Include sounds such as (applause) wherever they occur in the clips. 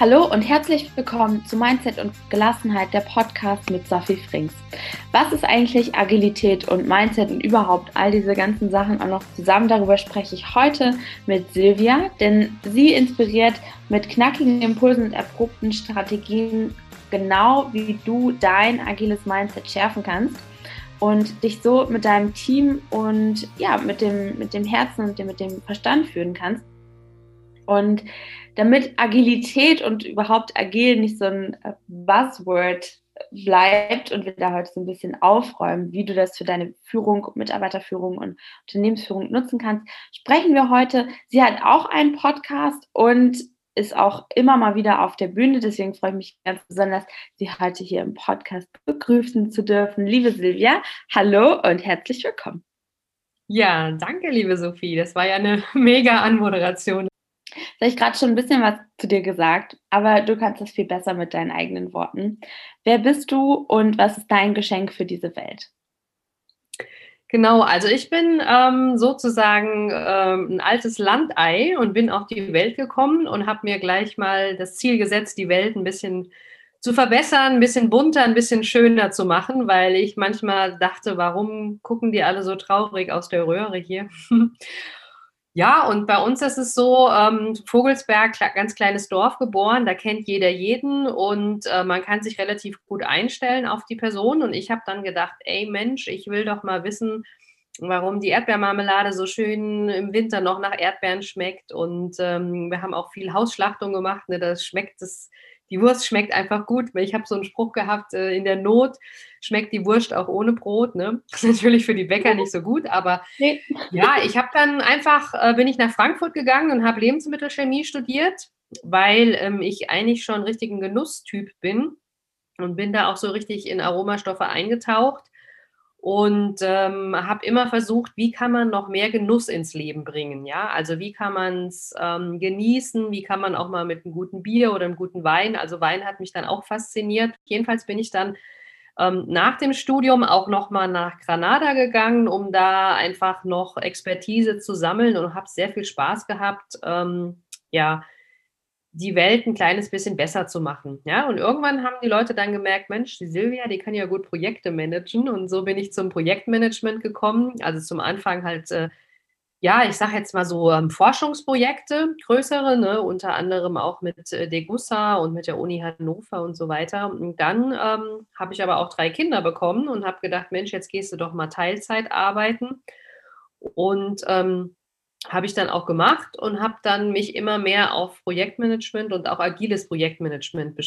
Hallo und herzlich willkommen zu Mindset und Gelassenheit, der Podcast mit Sophie Frings. Was ist eigentlich Agilität und Mindset und überhaupt all diese ganzen Sachen auch noch zusammen? Darüber spreche ich heute mit Silvia, denn sie inspiriert mit knackigen Impulsen und erprobten Strategien genau, wie du dein agiles Mindset schärfen kannst und dich so mit deinem Team und ja, mit dem, mit dem Herzen und mit dem Verstand führen kannst. Und damit Agilität und überhaupt agil nicht so ein äh, Buzzword bleibt und wir da heute so ein bisschen aufräumen, wie du das für deine Führung, Mitarbeiterführung und Unternehmensführung nutzen kannst, sprechen wir heute. Sie hat auch einen Podcast und ist auch immer mal wieder auf der Bühne. Deswegen freue ich mich ganz besonders, Sie heute hier im Podcast begrüßen zu dürfen. Liebe Silvia, hallo und herzlich willkommen. Ja, danke, liebe Sophie. Das war ja eine (laughs) mega Anmoderation. Habe ich gerade schon ein bisschen was zu dir gesagt, aber du kannst das viel besser mit deinen eigenen Worten. Wer bist du und was ist dein Geschenk für diese Welt? Genau, also ich bin ähm, sozusagen ähm, ein altes Landei und bin auf die Welt gekommen und habe mir gleich mal das Ziel gesetzt, die Welt ein bisschen zu verbessern, ein bisschen bunter, ein bisschen schöner zu machen, weil ich manchmal dachte, warum gucken die alle so traurig aus der Röhre hier? (laughs) Ja, und bei uns ist es so, ähm, Vogelsberg, ganz kleines Dorf geboren, da kennt jeder jeden und äh, man kann sich relativ gut einstellen auf die Person. Und ich habe dann gedacht, ey Mensch, ich will doch mal wissen, warum die Erdbeermarmelade so schön im Winter noch nach Erdbeeren schmeckt. Und ähm, wir haben auch viel Hausschlachtung gemacht. Ne? Das schmeckt das die Wurst schmeckt einfach gut. Ich habe so einen Spruch gehabt, äh, in der Not schmeckt die Wurst auch ohne Brot. Ne? Das (laughs) ist natürlich für die Bäcker nicht so gut, aber nee. ja, ich habe dann einfach, äh, bin ich nach Frankfurt gegangen und habe Lebensmittelchemie studiert, weil ähm, ich eigentlich schon richtig ein Genusstyp bin und bin da auch so richtig in Aromastoffe eingetaucht und ähm, habe immer versucht, wie kann man noch mehr Genuss ins Leben bringen, ja, also wie kann man es ähm, genießen, wie kann man auch mal mit einem guten Bier oder einem guten Wein, also Wein hat mich dann auch fasziniert. Jedenfalls bin ich dann ähm, nach dem Studium auch noch mal nach Granada gegangen, um da einfach noch Expertise zu sammeln und habe sehr viel Spaß gehabt, ähm, ja, die Welt ein kleines bisschen besser zu machen. Ja, und irgendwann haben die Leute dann gemerkt, Mensch, die Silvia, die kann ja gut Projekte managen. Und so bin ich zum Projektmanagement gekommen. Also zum Anfang halt, äh, ja, ich sage jetzt mal so ähm, Forschungsprojekte, größere, ne, unter anderem auch mit äh, Degussa und mit der Uni Hannover und so weiter. Und dann ähm, habe ich aber auch drei Kinder bekommen und habe gedacht, Mensch, jetzt gehst du doch mal Teilzeit arbeiten. Und ähm, habe ich dann auch gemacht und habe dann mich immer mehr auf Projektmanagement und auch agiles Projektmanagement,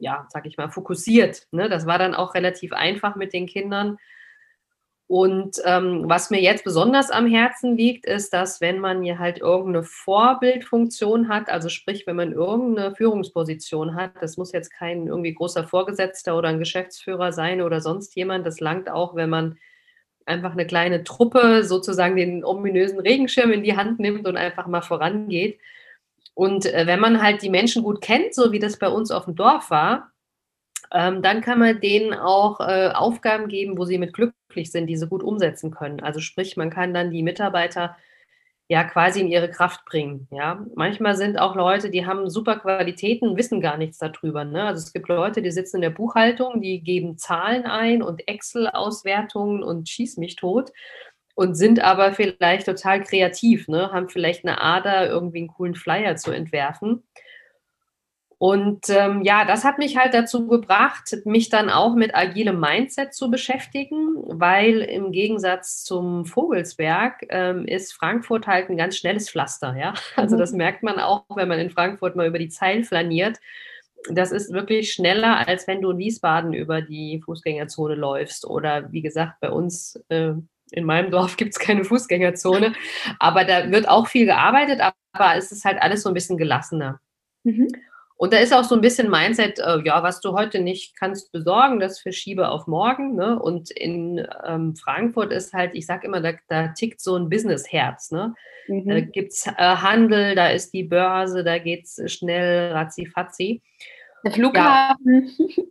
ja, sag ich mal, fokussiert. Ne? Das war dann auch relativ einfach mit den Kindern. Und ähm, was mir jetzt besonders am Herzen liegt, ist, dass wenn man hier halt irgendeine Vorbildfunktion hat, also sprich, wenn man irgendeine Führungsposition hat, das muss jetzt kein irgendwie großer Vorgesetzter oder ein Geschäftsführer sein oder sonst jemand, das langt auch, wenn man einfach eine kleine Truppe sozusagen den ominösen Regenschirm in die Hand nimmt und einfach mal vorangeht. Und äh, wenn man halt die Menschen gut kennt, so wie das bei uns auf dem Dorf war, ähm, dann kann man denen auch äh, Aufgaben geben, wo sie mit glücklich sind, die sie gut umsetzen können. Also sprich, man kann dann die Mitarbeiter ja quasi in ihre Kraft bringen. Ja, manchmal sind auch Leute, die haben super Qualitäten, wissen gar nichts darüber. Ne? Also es gibt Leute, die sitzen in der Buchhaltung, die geben Zahlen ein und Excel-Auswertungen und schieß mich tot und sind aber vielleicht total kreativ, ne? haben vielleicht eine Ader, irgendwie einen coolen Flyer zu entwerfen. Und ähm, ja, das hat mich halt dazu gebracht, mich dann auch mit agilem Mindset zu beschäftigen, weil im Gegensatz zum Vogelsberg ähm, ist Frankfurt halt ein ganz schnelles Pflaster. Ja? Also das mhm. merkt man auch, wenn man in Frankfurt mal über die Zeil flaniert. Das ist wirklich schneller, als wenn du in Wiesbaden über die Fußgängerzone läufst. Oder wie gesagt, bei uns äh, in meinem Dorf gibt es keine Fußgängerzone. Aber da wird auch viel gearbeitet, aber es ist halt alles so ein bisschen gelassener. Mhm. Und da ist auch so ein bisschen Mindset, äh, ja, was du heute nicht kannst besorgen, das verschiebe auf morgen. Ne? Und in ähm, Frankfurt ist halt, ich sage immer, da, da, tickt so ein Businessherz. Ne? Mhm. Da gibt es äh, Handel, da ist die Börse, da geht es schnell, ratzi-fatzi. Der Flughafen. Ja.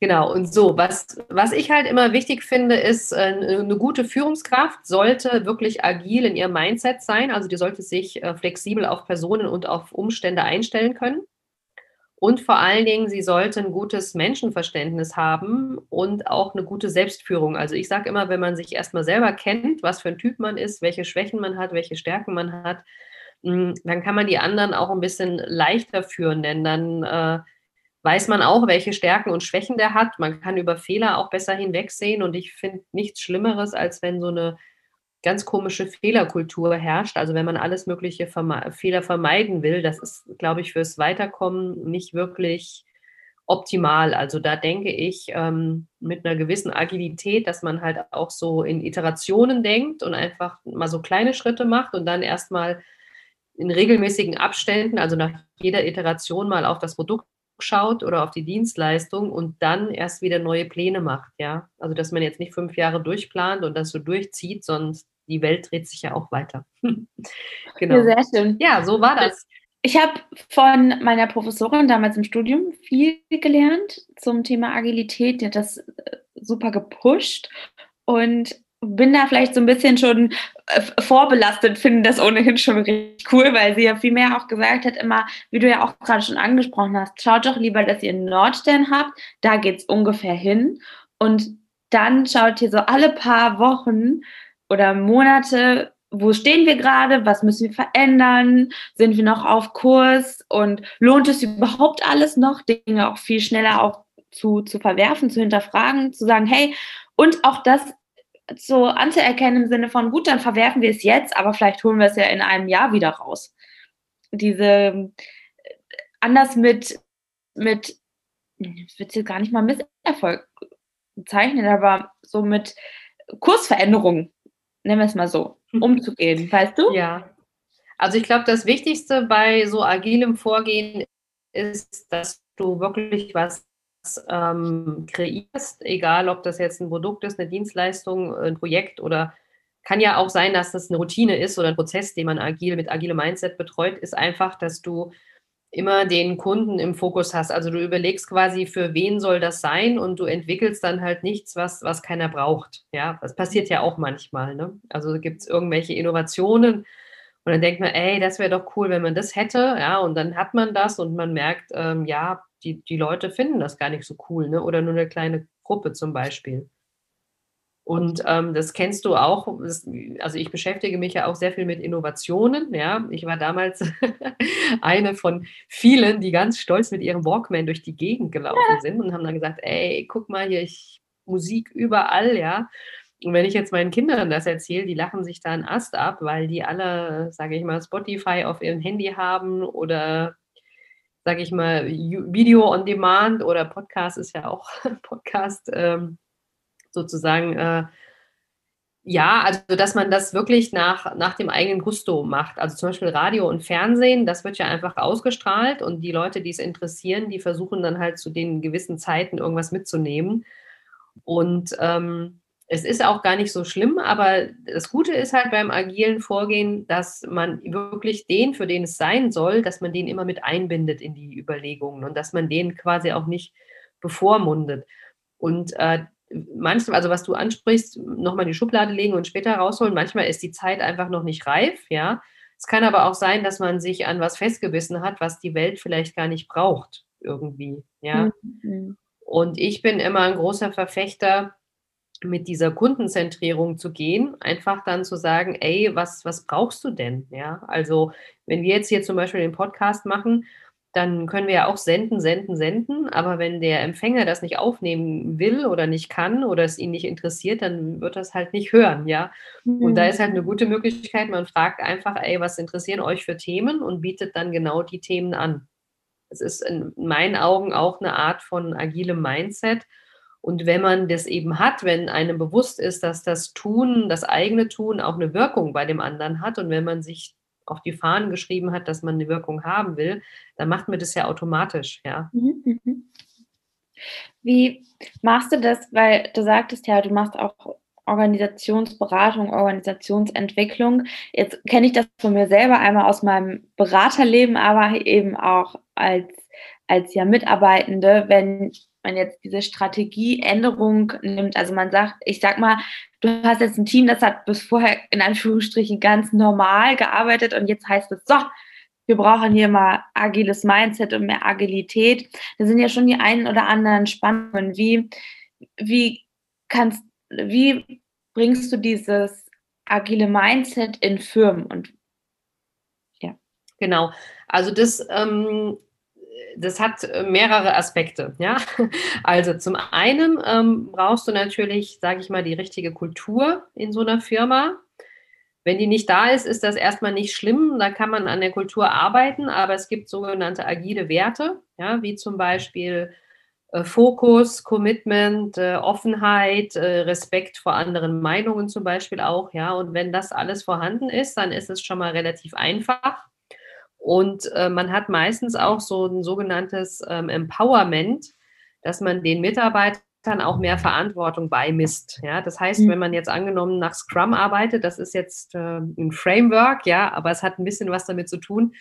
Genau, und so, was, was ich halt immer wichtig finde, ist, äh, eine gute Führungskraft sollte wirklich agil in ihrem Mindset sein. Also die sollte sich äh, flexibel auf Personen und auf Umstände einstellen können. Und vor allen Dingen, sie sollte ein gutes Menschenverständnis haben und auch eine gute Selbstführung. Also ich sage immer, wenn man sich erstmal selber kennt, was für ein Typ man ist, welche Schwächen man hat, welche Stärken man hat, hm, dann kann man die anderen auch ein bisschen leichter führen, denn dann äh, weiß man auch, welche Stärken und Schwächen der hat. Man kann über Fehler auch besser hinwegsehen und ich finde nichts Schlimmeres, als wenn so eine ganz komische Fehlerkultur herrscht. Also wenn man alles mögliche Verme Fehler vermeiden will, das ist, glaube ich, fürs Weiterkommen nicht wirklich optimal. Also da denke ich ähm, mit einer gewissen Agilität, dass man halt auch so in Iterationen denkt und einfach mal so kleine Schritte macht und dann erstmal in regelmäßigen Abständen, also nach jeder Iteration mal auf das Produkt schaut oder auf die Dienstleistung und dann erst wieder neue Pläne macht, ja. Also dass man jetzt nicht fünf Jahre durchplant und das so durchzieht, sondern die Welt dreht sich ja auch weiter. (laughs) genau. Ja, sehr schön. Ja, so war das. Ich habe von meiner Professorin damals im Studium viel gelernt zum Thema Agilität. Die hat das äh, super gepusht und bin da vielleicht so ein bisschen schon äh, vorbelastet, finde das ohnehin schon richtig cool, weil sie ja viel mehr auch gesagt hat, immer, wie du ja auch gerade schon angesprochen hast, schaut doch lieber, dass ihr einen Nordstern habt, da geht es ungefähr hin. Und dann schaut ihr so alle paar Wochen oder Monate, wo stehen wir gerade, was müssen wir verändern, sind wir noch auf Kurs und lohnt es überhaupt alles noch, Dinge auch viel schneller auch zu, zu verwerfen, zu hinterfragen, zu sagen, hey, und auch das so anzuerkennen im Sinne von, gut, dann verwerfen wir es jetzt, aber vielleicht holen wir es ja in einem Jahr wieder raus. Diese, äh, anders mit, mit, ich würde es jetzt gar nicht mal Misserfolg bezeichnen, aber so mit Kursveränderungen, nennen wir es mal so, mhm. umzugehen, weißt du? Ja. Also ich glaube, das Wichtigste bei so agilem Vorgehen ist, dass du wirklich was ähm, kreierst, egal ob das jetzt ein Produkt ist, eine Dienstleistung, ein Projekt oder kann ja auch sein, dass das eine Routine ist oder ein Prozess, den man agil mit agilem Mindset betreut, ist einfach, dass du immer den Kunden im Fokus hast. Also du überlegst quasi, für wen soll das sein und du entwickelst dann halt nichts, was, was keiner braucht. Ja, das passiert ja auch manchmal. Ne? Also gibt es irgendwelche Innovationen und dann denkt man, ey, das wäre doch cool, wenn man das hätte. Ja, und dann hat man das und man merkt, ähm, ja, die, die Leute finden das gar nicht so cool, ne? Oder nur eine kleine Gruppe zum Beispiel. Und ähm, das kennst du auch. Das, also ich beschäftige mich ja auch sehr viel mit Innovationen. Ja, ich war damals (laughs) eine von vielen, die ganz stolz mit ihrem Walkman durch die Gegend gelaufen (laughs) sind und haben dann gesagt: Ey, guck mal hier, ich Musik überall, ja. Und wenn ich jetzt meinen Kindern das erzähle, die lachen sich da einen Ast ab, weil die alle, sage ich mal, Spotify auf ihrem Handy haben oder sage ich mal, Video on Demand oder Podcast ist ja auch (laughs) Podcast ähm, sozusagen. Äh, ja, also dass man das wirklich nach, nach dem eigenen Gusto macht. Also zum Beispiel Radio und Fernsehen, das wird ja einfach ausgestrahlt und die Leute, die es interessieren, die versuchen dann halt zu den gewissen Zeiten irgendwas mitzunehmen. Und ähm, es ist auch gar nicht so schlimm, aber das Gute ist halt beim agilen Vorgehen, dass man wirklich den, für den es sein soll, dass man den immer mit einbindet in die Überlegungen und dass man den quasi auch nicht bevormundet. Und äh, manchmal, also was du ansprichst, nochmal in die Schublade legen und später rausholen, manchmal ist die Zeit einfach noch nicht reif, ja. Es kann aber auch sein, dass man sich an was festgebissen hat, was die Welt vielleicht gar nicht braucht, irgendwie, ja. Mhm. Und ich bin immer ein großer Verfechter, mit dieser Kundenzentrierung zu gehen, einfach dann zu sagen, ey, was, was brauchst du denn? Ja, also wenn wir jetzt hier zum Beispiel den Podcast machen, dann können wir ja auch senden, senden, senden. Aber wenn der Empfänger das nicht aufnehmen will oder nicht kann oder es ihn nicht interessiert, dann wird das halt nicht hören, ja. Mhm. Und da mhm. ist halt eine gute Möglichkeit, man fragt einfach, ey, was interessieren euch für Themen und bietet dann genau die Themen an. Es ist in meinen Augen auch eine Art von agilem Mindset und wenn man das eben hat, wenn einem bewusst ist, dass das Tun, das eigene Tun auch eine Wirkung bei dem anderen hat und wenn man sich auf die Fahnen geschrieben hat, dass man eine Wirkung haben will, dann macht man das ja automatisch, ja. Mhm, mhm. Wie machst du das? Weil du sagtest ja, du machst auch Organisationsberatung, Organisationsentwicklung. Jetzt kenne ich das von mir selber einmal aus meinem Beraterleben, aber eben auch als, als ja Mitarbeitende, wenn man jetzt diese Strategieänderung nimmt, also man sagt, ich sag mal, du hast jetzt ein Team, das hat bis vorher in Anführungsstrichen ganz normal gearbeitet und jetzt heißt es so, wir brauchen hier mal agiles Mindset und mehr Agilität. Da sind ja schon die einen oder anderen Spannungen. Wie, wie kannst, wie bringst du dieses agile Mindset in Firmen und ja. Genau. Also das, ähm, das hat mehrere Aspekte. Ja, (laughs) also zum einen ähm, brauchst du natürlich, sage ich mal, die richtige Kultur in so einer Firma. Wenn die nicht da ist, ist das erstmal nicht schlimm. Da kann man an der Kultur arbeiten, aber es gibt sogenannte agile Werte, ja, wie zum Beispiel äh, Fokus, Commitment, äh, Offenheit, äh, Respekt vor anderen Meinungen zum Beispiel auch, ja. Und wenn das alles vorhanden ist, dann ist es schon mal relativ einfach. Und äh, man hat meistens auch so ein sogenanntes ähm, Empowerment, dass man den Mitarbeitern auch mehr Verantwortung beimisst. Ja, das heißt, mhm. wenn man jetzt angenommen nach Scrum arbeitet, das ist jetzt äh, ein Framework, ja, aber es hat ein bisschen was damit zu tun.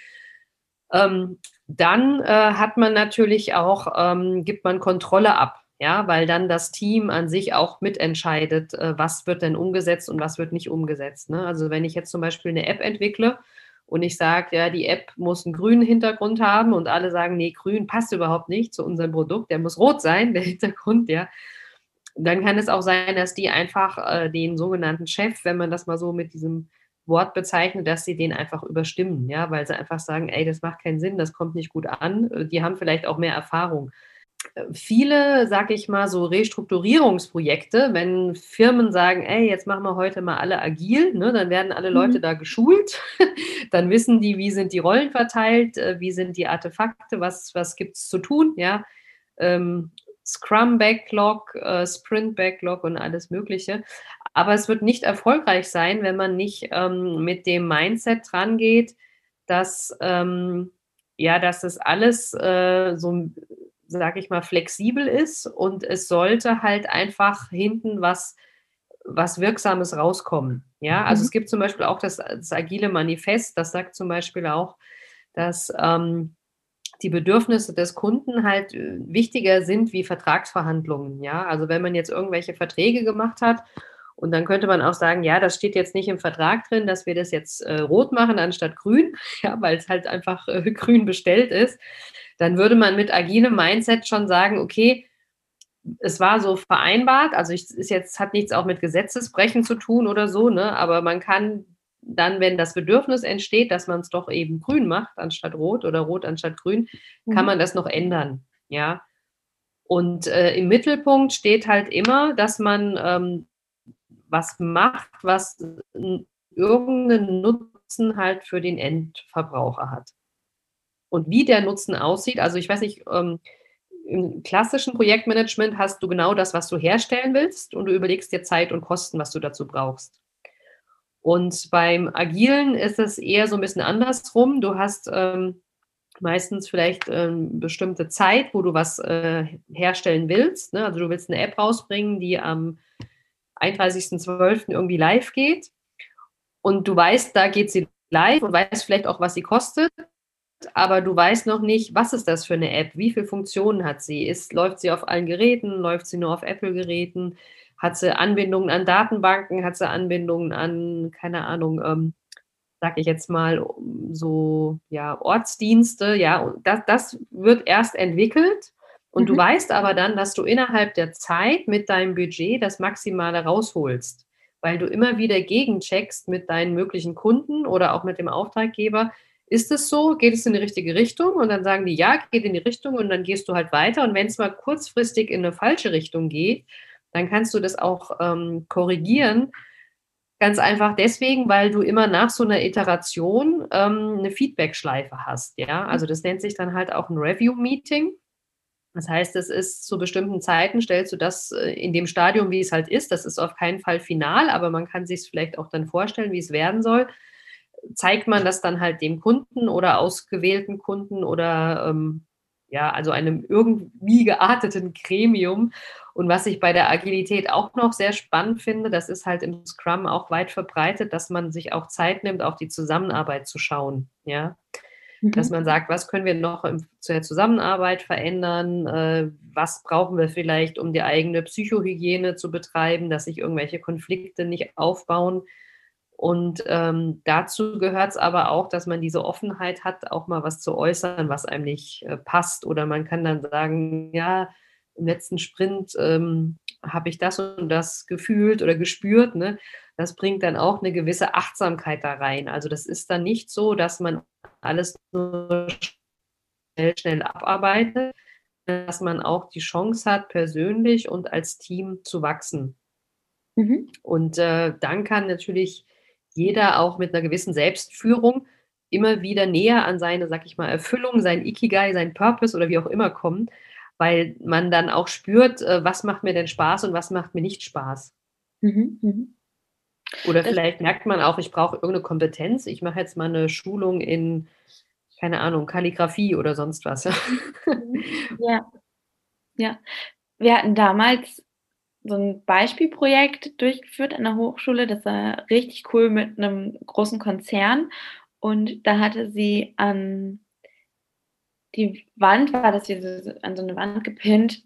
Ähm, dann äh, hat man natürlich auch, ähm, gibt man Kontrolle ab, ja, weil dann das Team an sich auch mitentscheidet, äh, was wird denn umgesetzt und was wird nicht umgesetzt. Ne? Also wenn ich jetzt zum Beispiel eine App entwickle und ich sage, ja, die App muss einen grünen Hintergrund haben und alle sagen, nee, grün passt überhaupt nicht zu unserem Produkt, der muss rot sein, (laughs) der Hintergrund, ja. Dann kann es auch sein, dass die einfach äh, den sogenannten Chef, wenn man das mal so mit diesem Wort bezeichnet, dass sie den einfach überstimmen, ja, weil sie einfach sagen, ey, das macht keinen Sinn, das kommt nicht gut an. Die haben vielleicht auch mehr Erfahrung viele, sag ich mal, so Restrukturierungsprojekte, wenn Firmen sagen, ey, jetzt machen wir heute mal alle agil, ne, dann werden alle Leute mhm. da geschult, (laughs) dann wissen die, wie sind die Rollen verteilt, äh, wie sind die Artefakte, was, was gibt es zu tun, ja. Ähm, Scrum Backlog, äh, Sprint Backlog und alles Mögliche. Aber es wird nicht erfolgreich sein, wenn man nicht ähm, mit dem Mindset dran geht, dass ähm, ja, dass das alles äh, so sage ich mal, flexibel ist und es sollte halt einfach hinten was, was Wirksames rauskommen. Ja, also mhm. es gibt zum Beispiel auch das, das, agile Manifest, das sagt zum Beispiel auch, dass ähm, die Bedürfnisse des Kunden halt äh, wichtiger sind wie Vertragsverhandlungen. Ja, also wenn man jetzt irgendwelche Verträge gemacht hat und dann könnte man auch sagen, ja, das steht jetzt nicht im Vertrag drin, dass wir das jetzt äh, rot machen anstatt grün, (laughs) ja, weil es halt einfach äh, (laughs) grün bestellt ist dann würde man mit agilem Mindset schon sagen, okay, es war so vereinbart, also es ist jetzt, hat nichts auch mit Gesetzesbrechen zu tun oder so, ne? Aber man kann dann, wenn das Bedürfnis entsteht, dass man es doch eben grün macht anstatt rot oder rot anstatt grün, mhm. kann man das noch ändern, ja. Und äh, im Mittelpunkt steht halt immer, dass man ähm, was macht, was irgendeinen Nutzen halt für den Endverbraucher hat und wie der Nutzen aussieht. Also ich weiß nicht, ähm, im klassischen Projektmanagement hast du genau das, was du herstellen willst und du überlegst dir Zeit und Kosten, was du dazu brauchst. Und beim Agilen ist es eher so ein bisschen andersrum. Du hast ähm, meistens vielleicht ähm, bestimmte Zeit, wo du was äh, herstellen willst. Ne? Also du willst eine App rausbringen, die am 31.12. irgendwie live geht. Und du weißt, da geht sie live und weißt vielleicht auch, was sie kostet aber du weißt noch nicht, was ist das für eine App, wie viele Funktionen hat sie, ist, läuft sie auf allen Geräten, läuft sie nur auf Apple-Geräten, hat sie Anbindungen an Datenbanken, hat sie Anbindungen an, keine Ahnung, ähm, sag ich jetzt mal, so, ja, Ortsdienste, ja, das, das wird erst entwickelt und mhm. du weißt aber dann, dass du innerhalb der Zeit mit deinem Budget das Maximale rausholst, weil du immer wieder gegencheckst mit deinen möglichen Kunden oder auch mit dem Auftraggeber, ist es so? Geht es in die richtige Richtung? Und dann sagen die, ja, geht in die Richtung und dann gehst du halt weiter. Und wenn es mal kurzfristig in eine falsche Richtung geht, dann kannst du das auch ähm, korrigieren. Ganz einfach deswegen, weil du immer nach so einer Iteration ähm, eine Feedback-Schleife hast. Ja, also das nennt sich dann halt auch ein Review-Meeting. Das heißt, es ist zu bestimmten Zeiten, stellst du das äh, in dem Stadium, wie es halt ist. Das ist auf keinen Fall final, aber man kann sich es vielleicht auch dann vorstellen, wie es werden soll zeigt man das dann halt dem Kunden oder ausgewählten Kunden oder ähm, ja, also einem irgendwie (laughs) gearteten Gremium. Und was ich bei der Agilität auch noch sehr spannend finde, das ist halt im Scrum auch weit verbreitet, dass man sich auch Zeit nimmt, auf die Zusammenarbeit zu schauen. Ja, mhm. dass man sagt, was können wir noch zu der Zusammenarbeit verändern? Äh, was brauchen wir vielleicht, um die eigene Psychohygiene zu betreiben, dass sich irgendwelche Konflikte nicht aufbauen? Und ähm, dazu gehört es aber auch, dass man diese Offenheit hat, auch mal was zu äußern, was einem nicht äh, passt. Oder man kann dann sagen, ja, im letzten Sprint ähm, habe ich das und das gefühlt oder gespürt. Ne? Das bringt dann auch eine gewisse Achtsamkeit da rein. Also das ist dann nicht so, dass man alles nur schnell, schnell abarbeitet, dass man auch die Chance hat, persönlich und als Team zu wachsen. Mhm. Und äh, dann kann natürlich jeder auch mit einer gewissen Selbstführung immer wieder näher an seine, sag ich mal, Erfüllung, sein Ikigai, sein Purpose oder wie auch immer kommen, weil man dann auch spürt, äh, was macht mir denn Spaß und was macht mir nicht Spaß. Mhm, mh. Oder vielleicht merkt man auch, ich brauche irgendeine Kompetenz. Ich mache jetzt mal eine Schulung in, keine Ahnung, Kalligrafie oder sonst was. (laughs) ja. Ja. Wir hatten damals so ein Beispielprojekt durchgeführt an der Hochschule. Das war richtig cool mit einem großen Konzern. Und da hatte sie an die Wand, war das hier an so eine Wand gepinnt.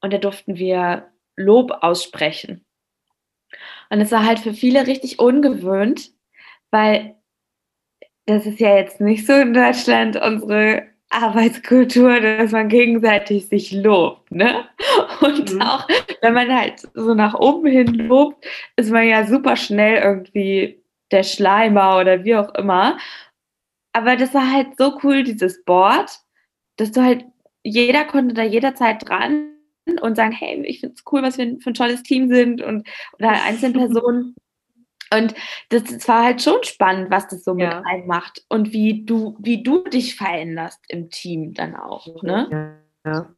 Und da durften wir Lob aussprechen. Und es war halt für viele richtig ungewöhnt, weil das ist ja jetzt nicht so in Deutschland unsere Arbeitskultur, dass man gegenseitig sich lobt, ne? Und mhm. auch wenn man halt so nach oben hin lobt, ist man ja super schnell irgendwie der Schleimer oder wie auch immer. Aber das war halt so cool, dieses Board, dass du halt, jeder konnte da jederzeit dran und sagen, hey, ich finde es cool, was wir für ein tolles Team sind und oder einzelne (laughs) Personen. Und das, das, war halt schon spannend, was das so mit ja. einem macht und wie du, wie du dich veränderst im Team dann auch. Ne? Ja.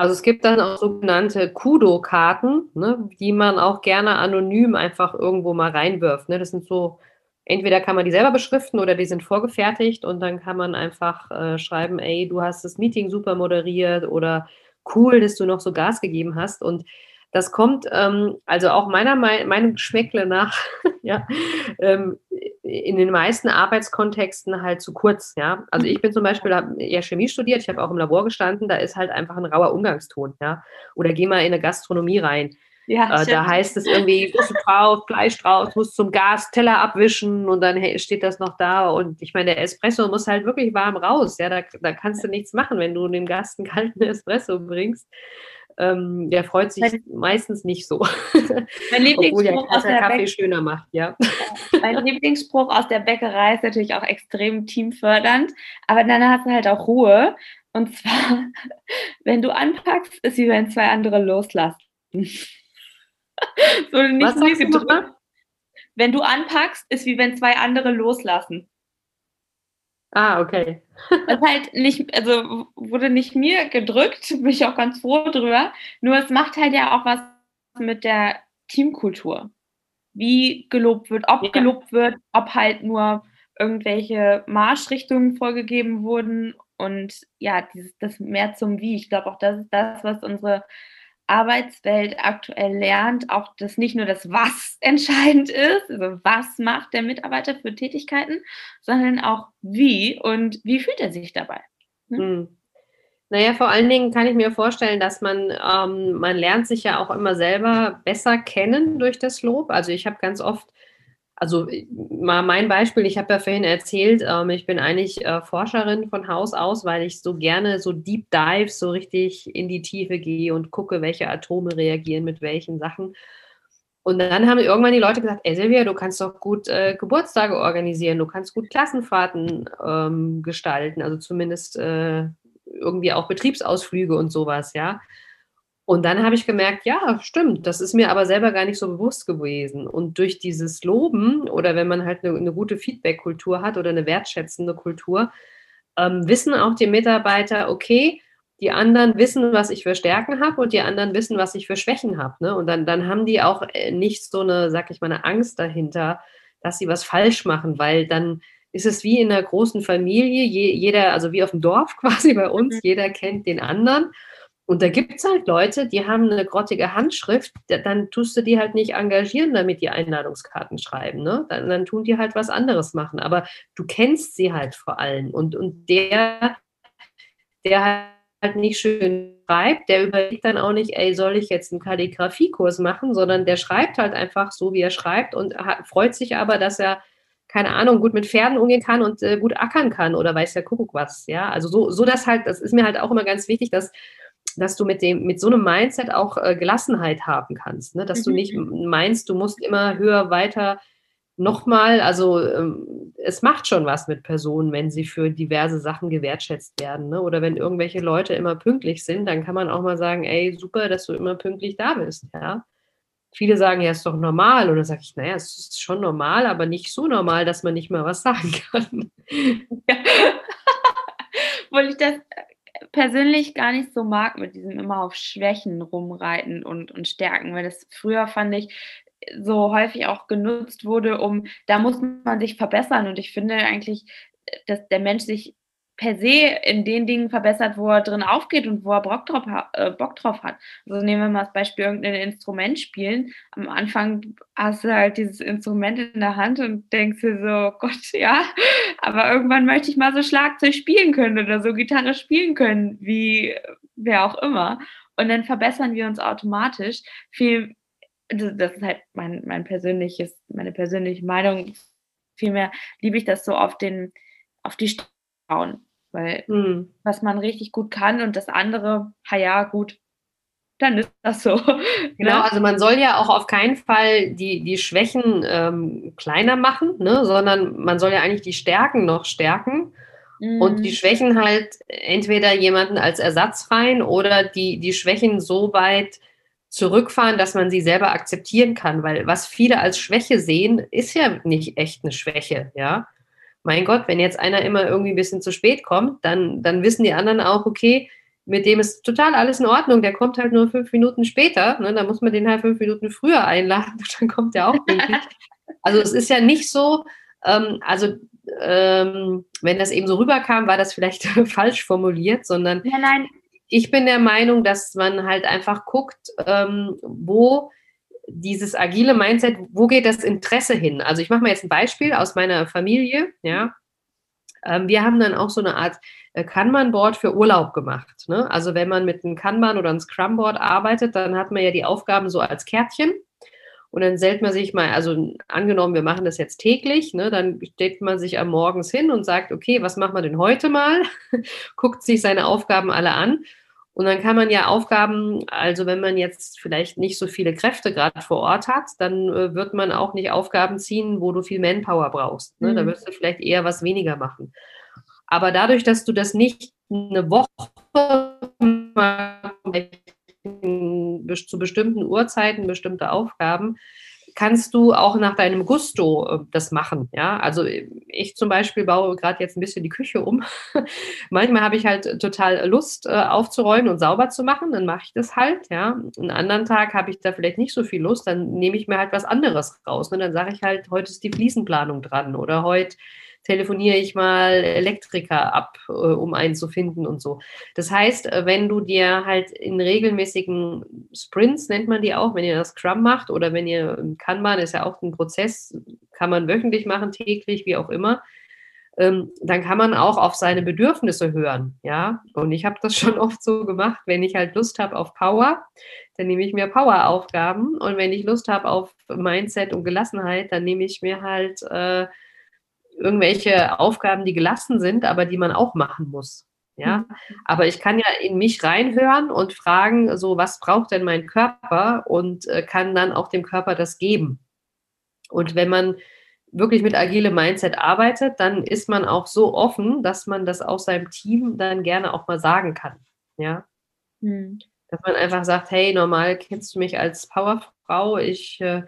Also es gibt dann auch sogenannte Kudo-Karten, ne, die man auch gerne anonym einfach irgendwo mal reinwirft. Ne? Das sind so, entweder kann man die selber beschriften oder die sind vorgefertigt und dann kann man einfach äh, schreiben, ey, du hast das Meeting super moderiert oder cool, dass du noch so Gas gegeben hast. Und das kommt ähm, also auch meiner meinem Geschmäckle nach (laughs) ja, ähm, in den meisten Arbeitskontexten halt zu kurz. Ja, also ich bin zum Beispiel eher Chemie studiert, ich habe auch im Labor gestanden, da ist halt einfach ein rauer Umgangston. Ja, oder geh mal in eine Gastronomie rein. Ja, äh, da heißt es irgendwie, Fische drauf, Fleisch drauf, muss zum Gas Teller abwischen und dann hey, steht das noch da. Und ich meine, der Espresso muss halt wirklich warm raus. Ja, da, da kannst du nichts machen, wenn du dem Gast einen kalten (laughs) Espresso bringst ähm, der freut sich mein, meistens nicht so. Mein (laughs) Lieblingsspruch aus der Kaffee Bäck schöner macht, ja. Mein (laughs) Lieblingsspruch aus der Bäckerei ist natürlich auch extrem teamfördernd, aber dann hast du halt auch Ruhe. Und zwar, wenn du anpackst, ist wie wenn zwei andere loslassen. (laughs) so nicht Was du Wenn du anpackst, ist wie wenn zwei andere loslassen. Ah, okay. das halt nicht, also wurde nicht mir gedrückt, (laughs) bin ich auch ganz froh drüber. Nur es macht halt ja auch was mit der Teamkultur. Wie gelobt wird, ob ja. gelobt wird, ob halt nur irgendwelche Marschrichtungen vorgegeben wurden und ja, dieses, das mehr zum Wie. Ich glaube auch, das ist das, was unsere Arbeitswelt aktuell lernt, auch dass nicht nur das Was (laughs) entscheidend ist, also was macht der Mitarbeiter für Tätigkeiten, sondern auch wie und wie fühlt er sich dabei. Ne? Hm. Naja, vor allen Dingen kann ich mir vorstellen, dass man, ähm, man lernt sich ja auch immer selber besser kennen durch das Lob. Also ich habe ganz oft also mal mein Beispiel, ich habe ja vorhin erzählt, ähm, ich bin eigentlich äh, Forscherin von Haus aus, weil ich so gerne so Deep Dives so richtig in die Tiefe gehe und gucke, welche Atome reagieren mit welchen Sachen. Und dann haben irgendwann die Leute gesagt, ey Silvia, du kannst doch gut äh, Geburtstage organisieren, du kannst gut Klassenfahrten ähm, gestalten, also zumindest äh, irgendwie auch Betriebsausflüge und sowas, ja. Und dann habe ich gemerkt, ja, stimmt, das ist mir aber selber gar nicht so bewusst gewesen. Und durch dieses Loben oder wenn man halt eine, eine gute Feedback-Kultur hat oder eine wertschätzende Kultur, ähm, wissen auch die Mitarbeiter, okay, die anderen wissen, was ich für Stärken habe und die anderen wissen, was ich für Schwächen habe. Ne? Und dann, dann haben die auch äh, nicht so eine, sag ich mal, eine Angst dahinter, dass sie was falsch machen, weil dann ist es wie in einer großen Familie, je, jeder, also wie auf dem Dorf (laughs) quasi bei uns, mhm. jeder kennt den anderen. Und da gibt es halt Leute, die haben eine grottige Handschrift, dann tust du die halt nicht engagieren, damit die Einladungskarten schreiben. Ne? Dann, dann tun die halt was anderes machen. Aber du kennst sie halt vor allem. Und, und der, der halt nicht schön schreibt, der überlegt dann auch nicht, ey, soll ich jetzt einen Kalligrafiekurs machen, sondern der schreibt halt einfach so, wie er schreibt und hat, freut sich aber, dass er keine Ahnung, gut mit Pferden umgehen kann und äh, gut ackern kann oder weiß ja Kuckuck was, ja. Also so, so das halt, das ist mir halt auch immer ganz wichtig, dass, dass du mit dem, mit so einem Mindset auch äh, Gelassenheit haben kannst, ne? dass mhm. du nicht meinst, du musst immer höher, weiter, nochmal, also ähm, es macht schon was mit Personen, wenn sie für diverse Sachen gewertschätzt werden. Ne? Oder wenn irgendwelche Leute immer pünktlich sind, dann kann man auch mal sagen, ey, super, dass du immer pünktlich da bist, ja. Viele sagen, ja, ist doch normal. Und dann sage ich, naja, es ist schon normal, aber nicht so normal, dass man nicht mehr was sagen (laughs) kann. (laughs) Ja. Weil ich das persönlich gar nicht so mag, mit diesem immer auf Schwächen rumreiten und, und stärken. Weil das früher fand ich, so häufig auch genutzt wurde, um, da muss man sich verbessern. Und ich finde eigentlich, dass der Mensch sich per se in den Dingen verbessert, wo er drin aufgeht und wo er Bock drauf, äh, Bock drauf hat. Also nehmen wir mal das Beispiel irgendein Instrument spielen. Am Anfang hast du halt dieses Instrument in der Hand und denkst dir so, Gott, (laughs) ja, aber irgendwann möchte ich mal so Schlagzeug spielen können oder so Gitarre spielen können, wie wer auch immer. Und dann verbessern wir uns automatisch. Viel das ist halt mein, mein persönliches, meine persönliche Meinung. Vielmehr liebe ich das so auf den, auf die schauen, weil mhm. was man richtig gut kann und das andere, ha ja, gut, dann ist das so. (laughs) Genau, ne? also man soll ja auch auf keinen Fall die, die Schwächen ähm, kleiner machen, ne, sondern man soll ja eigentlich die Stärken noch stärken. Mhm. Und die Schwächen halt entweder jemanden als Ersatz rein oder die, die Schwächen so weit zurückfahren, dass man sie selber akzeptieren kann, weil was viele als Schwäche sehen, ist ja nicht echt eine Schwäche, ja. Mein Gott, wenn jetzt einer immer irgendwie ein bisschen zu spät kommt, dann, dann wissen die anderen auch, okay, mit dem ist total alles in Ordnung, der kommt halt nur fünf Minuten später, ne, dann muss man den halt fünf Minuten früher einladen, (laughs) dann kommt der auch pünktlich. (laughs) also es ist ja nicht so, ähm, also ähm, wenn das eben so rüberkam, war das vielleicht (laughs) falsch formuliert, sondern ja, nein, ich bin der Meinung, dass man halt einfach guckt, ähm, wo dieses agile Mindset, wo geht das Interesse hin? Also ich mache mal jetzt ein Beispiel aus meiner Familie, ja. Ähm, wir haben dann auch so eine Art äh, Kanban-Board für Urlaub gemacht. Ne? Also wenn man mit einem Kanban oder einem Scrum-Board arbeitet, dann hat man ja die Aufgaben so als Kärtchen. Und dann stellt man sich mal, also angenommen, wir machen das jetzt täglich, ne, dann stellt man sich am Morgens hin und sagt, okay, was machen wir denn heute mal? (laughs) Guckt sich seine Aufgaben alle an und dann kann man ja Aufgaben, also wenn man jetzt vielleicht nicht so viele Kräfte gerade vor Ort hat, dann äh, wird man auch nicht Aufgaben ziehen, wo du viel Manpower brauchst. Ne? Mhm. Da wirst du vielleicht eher was weniger machen. Aber dadurch, dass du das nicht eine Woche zu bestimmten Uhrzeiten bestimmte Aufgaben, kannst du auch nach deinem Gusto äh, das machen. Ja, also ich zum Beispiel baue gerade jetzt ein bisschen die Küche um. (laughs) Manchmal habe ich halt total Lust äh, aufzuräumen und sauber zu machen, dann mache ich das halt. Ja, einen anderen Tag habe ich da vielleicht nicht so viel Lust, dann nehme ich mir halt was anderes raus. Und ne? dann sage ich halt, heute ist die Fliesenplanung dran oder heute telefoniere ich mal Elektriker ab, äh, um einen zu finden und so. Das heißt, äh, wenn du dir halt in regelmäßigen Sprints, nennt man die auch, wenn ihr das Scrum macht oder wenn ihr Kanban, ist ja auch ein Prozess, kann man wöchentlich machen, täglich, wie auch immer, ähm, dann kann man auch auf seine Bedürfnisse hören, ja. Und ich habe das (laughs) schon oft so gemacht, wenn ich halt Lust habe auf Power, dann nehme ich mir Power-Aufgaben und wenn ich Lust habe auf Mindset und Gelassenheit, dann nehme ich mir halt äh, irgendwelche Aufgaben, die gelassen sind, aber die man auch machen muss. Ja, mhm. aber ich kann ja in mich reinhören und fragen, so was braucht denn mein Körper und äh, kann dann auch dem Körper das geben. Und wenn man wirklich mit agilem Mindset arbeitet, dann ist man auch so offen, dass man das auch seinem Team dann gerne auch mal sagen kann. Ja. Mhm. Dass man einfach sagt, hey, normal kennst du mich als Powerfrau, ich äh,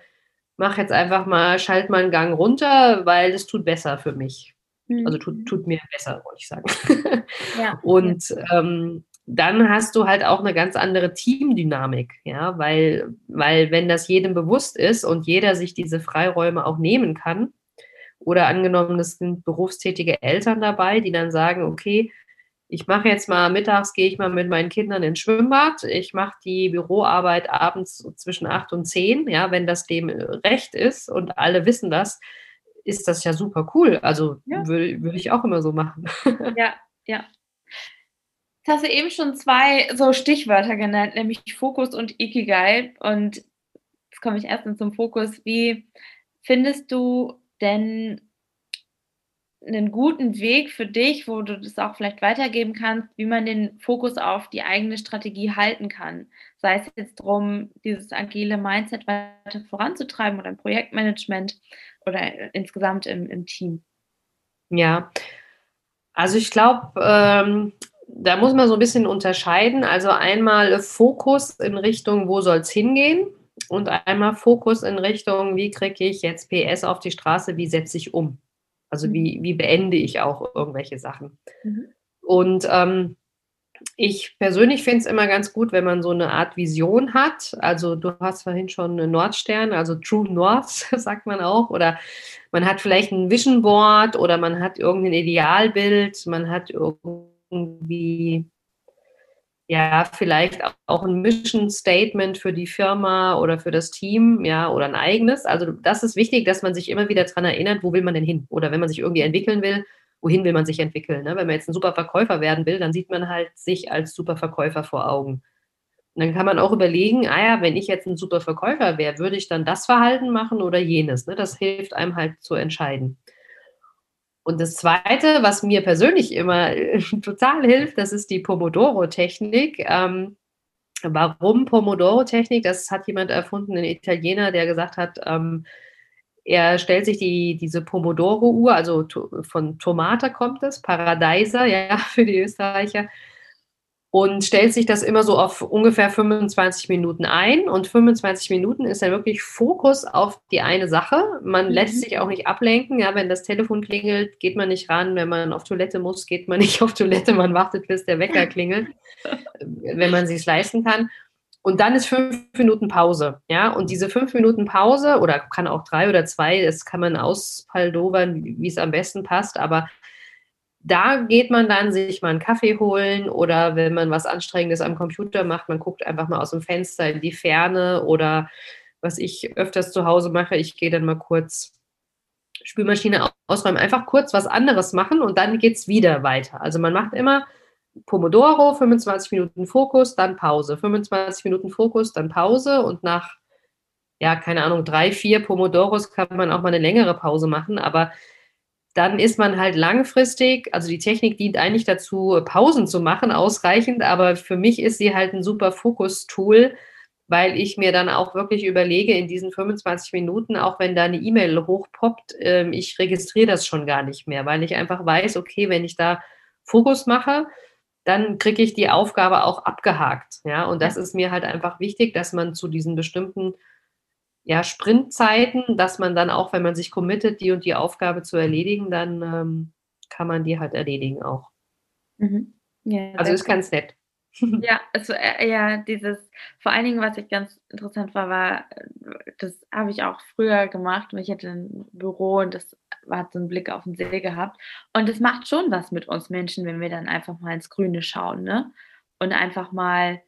mach jetzt einfach mal, schalt mal einen Gang runter, weil das tut besser für mich. Mhm. Also tut, tut mir besser, wollte ich sagen. (laughs) Ja, (laughs) und. Ähm, dann hast du halt auch eine ganz andere Teamdynamik, ja, weil, weil wenn das jedem bewusst ist und jeder sich diese Freiräume auch nehmen kann, oder angenommen, es sind berufstätige Eltern dabei, die dann sagen, okay, ich mache jetzt mal mittags, gehe ich mal mit meinen Kindern ins Schwimmbad. Ich mache die Büroarbeit abends zwischen acht und zehn. Ja, wenn das dem recht ist und alle wissen das, ist das ja super cool. Also ja. würde würd ich auch immer so machen. (laughs) Ja, ja. Jetzt hast du eben schon zwei so Stichwörter genannt, nämlich Fokus und Ikigai. Und jetzt komme ich erstens zum Fokus. Wie findest du denn einen guten Weg für dich, wo du das auch vielleicht weitergeben kannst, wie man den Fokus auf die eigene Strategie halten kann? Sei es jetzt darum, dieses agile Mindset weiter voranzutreiben oder im Projektmanagement oder insgesamt im, im Team. Ja, also ich glaube, ähm, da muss man so ein bisschen unterscheiden. Also einmal Fokus in Richtung, wo soll es hingehen? Und einmal Fokus in Richtung, wie kriege ich jetzt PS auf die Straße, wie setze ich um? Also mhm. wie, wie beende ich auch irgendwelche Sachen? Mhm. Und ähm, ich persönlich finde es immer ganz gut, wenn man so eine Art Vision hat. Also du hast vorhin schon einen Nordstern, also True North, (laughs) sagt man auch. Oder man hat vielleicht ein Vision Board oder man hat irgendein Idealbild, man hat irgendwie ja, vielleicht auch ein Mission Statement für die Firma oder für das Team, ja, oder ein eigenes. Also das ist wichtig, dass man sich immer wieder daran erinnert, wo will man denn hin? Oder wenn man sich irgendwie entwickeln will, wohin will man sich entwickeln? Ne? Wenn man jetzt ein super Verkäufer werden will, dann sieht man halt sich als super Verkäufer vor Augen. Und dann kann man auch überlegen, ah ja, wenn ich jetzt ein super Verkäufer wäre, würde ich dann das Verhalten machen oder jenes? Ne? Das hilft einem halt zu entscheiden. Und das Zweite, was mir persönlich immer äh, (laughs) total hilft, das ist die Pomodoro-Technik. Ähm, warum Pomodoro-Technik? Das hat jemand erfunden, ein Italiener, der gesagt hat, ähm, er stellt sich die, diese Pomodoro-Uhr, also to, von Tomate kommt es, Paradeiser, (laughs) ja, für die Österreicher, und stellt sich das immer so auf ungefähr 25 Minuten ein. Und 25 Minuten ist dann wirklich Fokus auf die eine Sache. Man mhm. lässt sich auch nicht ablenken. Ja, wenn das Telefon klingelt, geht man nicht ran. Wenn man auf Toilette muss, geht man (laughs) nicht auf Toilette. Man wartet, bis der Wecker klingelt, (laughs) wenn man sich leisten kann. Und dann ist fünf Minuten Pause. Ja, und diese fünf Minuten Pause oder kann auch drei oder zwei, das kann man auspaldovern, wie es am besten passt. Aber da geht man dann sich mal einen Kaffee holen oder wenn man was Anstrengendes am Computer macht, man guckt einfach mal aus dem Fenster in die Ferne oder was ich öfters zu Hause mache, ich gehe dann mal kurz Spülmaschine ausräumen, einfach kurz was anderes machen und dann geht es wieder weiter. Also man macht immer Pomodoro, 25 Minuten Fokus, dann Pause, 25 Minuten Fokus, dann Pause und nach, ja, keine Ahnung, drei, vier Pomodoros kann man auch mal eine längere Pause machen, aber dann ist man halt langfristig, also die Technik dient eigentlich dazu, Pausen zu machen, ausreichend, aber für mich ist sie halt ein super Fokus-Tool, weil ich mir dann auch wirklich überlege, in diesen 25 Minuten, auch wenn da eine E-Mail hochpoppt, äh, ich registriere das schon gar nicht mehr, weil ich einfach weiß, okay, wenn ich da Fokus mache, dann kriege ich die Aufgabe auch abgehakt. Ja, und das ist mir halt einfach wichtig, dass man zu diesen bestimmten ja, Sprintzeiten, dass man dann auch, wenn man sich committet, die und die Aufgabe zu erledigen, dann ähm, kann man die halt erledigen auch. Mhm. Ja, also ist ganz nett. (laughs) Ja, also äh, ja, dieses, vor allen Dingen, was ich ganz interessant war, war, das habe ich auch früher gemacht. Ich hatte ein Büro und das hat so einen Blick auf den See gehabt. Und das macht schon was mit uns Menschen, wenn wir dann einfach mal ins Grüne schauen, ne? Und einfach mal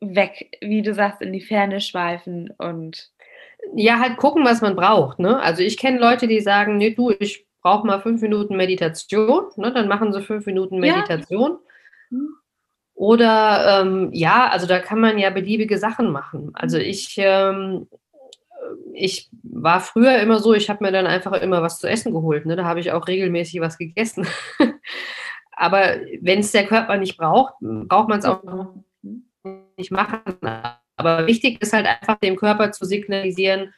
weg, wie du sagst, in die Ferne schweifen und ja, halt gucken, was man braucht. Ne? Also ich kenne Leute, die sagen, nee, du, ich brauche mal fünf Minuten Meditation. Ne? Dann machen sie fünf Minuten Meditation. Ja. Hm. Oder ähm, ja, also da kann man ja beliebige Sachen machen. Also hm. ich, ähm, ich war früher immer so, ich habe mir dann einfach immer was zu essen geholt. Ne? Da habe ich auch regelmäßig was gegessen. (laughs) Aber wenn es der Körper nicht braucht, braucht man es auch nicht machen. Aber wichtig ist halt einfach dem Körper zu signalisieren,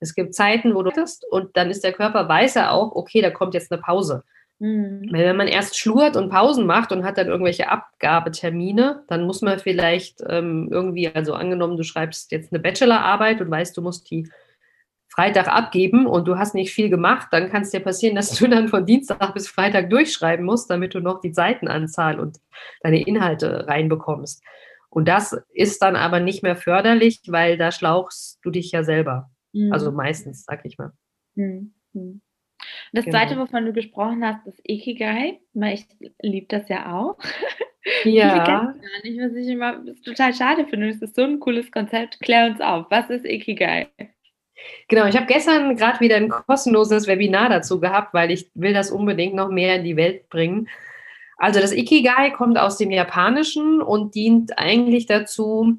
es gibt Zeiten, wo du bist und dann ist der Körper, weiß er auch, okay, da kommt jetzt eine Pause. Mhm. Wenn man erst schlurt und Pausen macht und hat dann irgendwelche Abgabetermine, dann muss man vielleicht ähm, irgendwie, also angenommen, du schreibst jetzt eine Bachelorarbeit und weißt, du musst die Freitag abgeben und du hast nicht viel gemacht, dann kann es dir passieren, dass du (laughs) dann von Dienstag bis Freitag durchschreiben musst, damit du noch die Seitenanzahl und deine Inhalte reinbekommst. Und das ist dann aber nicht mehr förderlich, weil da schlauchst du dich ja selber. Mhm. Also meistens, sag ich mal. Mhm. Das genau. zweite, wovon du gesprochen hast, ist Ikigai. Ich liebe das ja auch. (laughs) Ja. Ich gar nicht, was ich immer total schade finde. Das ist so ein cooles Konzept. Klär uns auf. Was ist Ikigai? Genau, ich habe gestern gerade wieder ein kostenloses Webinar dazu gehabt, weil ich will das unbedingt noch mehr in die Welt bringen. Also das Ikigai kommt aus dem Japanischen und dient eigentlich dazu,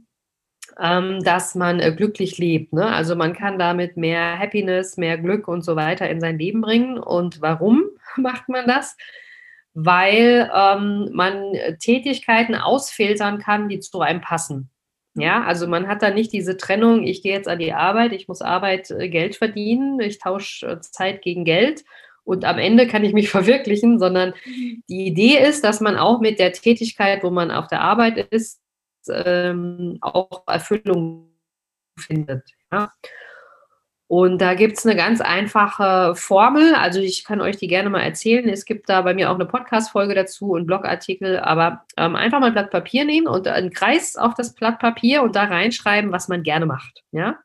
ähm, dass man äh, glücklich lebt. Ne? Also man kann damit mehr Happiness, mehr Glück und so weiter in sein Leben bringen. Und warum (laughs) macht man das? Weil ähm, man Tätigkeiten ausfiltern kann, die zu einem passen. Ja, also man hat da nicht diese Trennung, ich gehe jetzt an die Arbeit, ich muss Arbeit äh, Geld verdienen, ich tausche äh, Zeit gegen Geld und am Ende kann ich mich (laughs) verwirklichen, sondern mhm. die Idee ist, dass man auch mit der Tätigkeit, wo man auf der Arbeit ist, ähm, auch Erfüllung findet. Ja? Und da gibt es eine ganz einfache Formel. Also ich kann euch die gerne mal erzählen. Es gibt da bei mir auch eine Podcast-Folge dazu und Blogartikel. Aber ähm, einfach mal ein Blatt Papier nehmen und einen Kreis auf das Blatt Papier und da reinschreiben, was man gerne macht. Ja.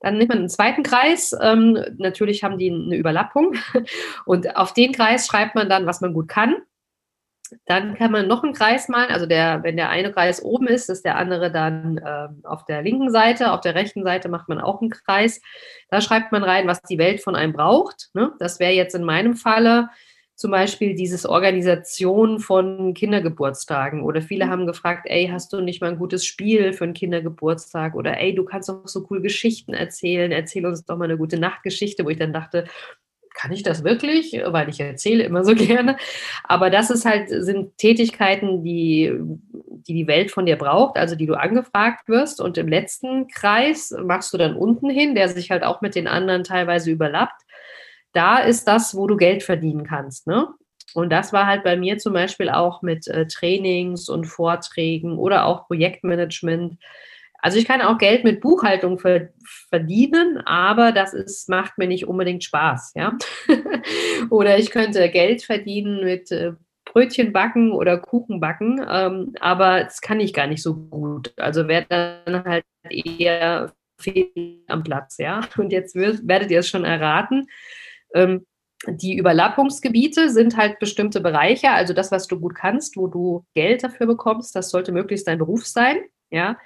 Dann nimmt man einen zweiten Kreis. Ähm, natürlich haben die eine Überlappung. (laughs) Und auf den Kreis schreibt man dann, was man gut kann. Dann kann man noch einen Kreis malen. Also der, wenn der eine Kreis oben ist, ist der andere dann ähm, auf der linken Seite. Auf der rechten Seite macht man auch einen Kreis. Da schreibt man rein, was die Welt von einem braucht. Ne? Das wäre jetzt in meinem Falle zum Beispiel dieses Organisation von Kindergeburtstagen. Oder viele mhm. haben gefragt, ey, hast du nicht mal ein gutes Spiel für einen Kindergeburtstag? Oder ey, du kannst doch so cool Geschichten erzählen. Erzähl uns doch mal eine gute Nachtgeschichte, wo ich dann dachte, kann ich das wirklich? Weil ich erzähle immer so (laughs) gerne. Aber das ist halt, sind Tätigkeiten, die, die die Welt von dir braucht, also die du angefragt wirst. Und im letzten Kreis machst du dann unten hin, der sich halt auch mit den anderen teilweise überlappt. Da ist das, wo du Geld verdienen kannst. Ne? Und das war halt bei mir zum Beispiel auch mit äh, Trainings und Vorträgen oder auch Projektmanagement also ich kann auch Geld mit Buchhaltung verdienen, aber das ist, macht mir nicht unbedingt Spaß, ja. (laughs) oder ich könnte Geld verdienen mit äh, Brötchen backen oder Kuchen backen, ähm, aber das kann ich gar nicht so gut. Also wäre dann halt eher fehl am Platz, ja. Und jetzt werdet ihr es schon erraten. Ähm, die Überlappungsgebiete sind halt bestimmte Bereiche, also das, was du gut kannst, wo du Geld dafür bekommst, das sollte möglichst dein Beruf sein, ja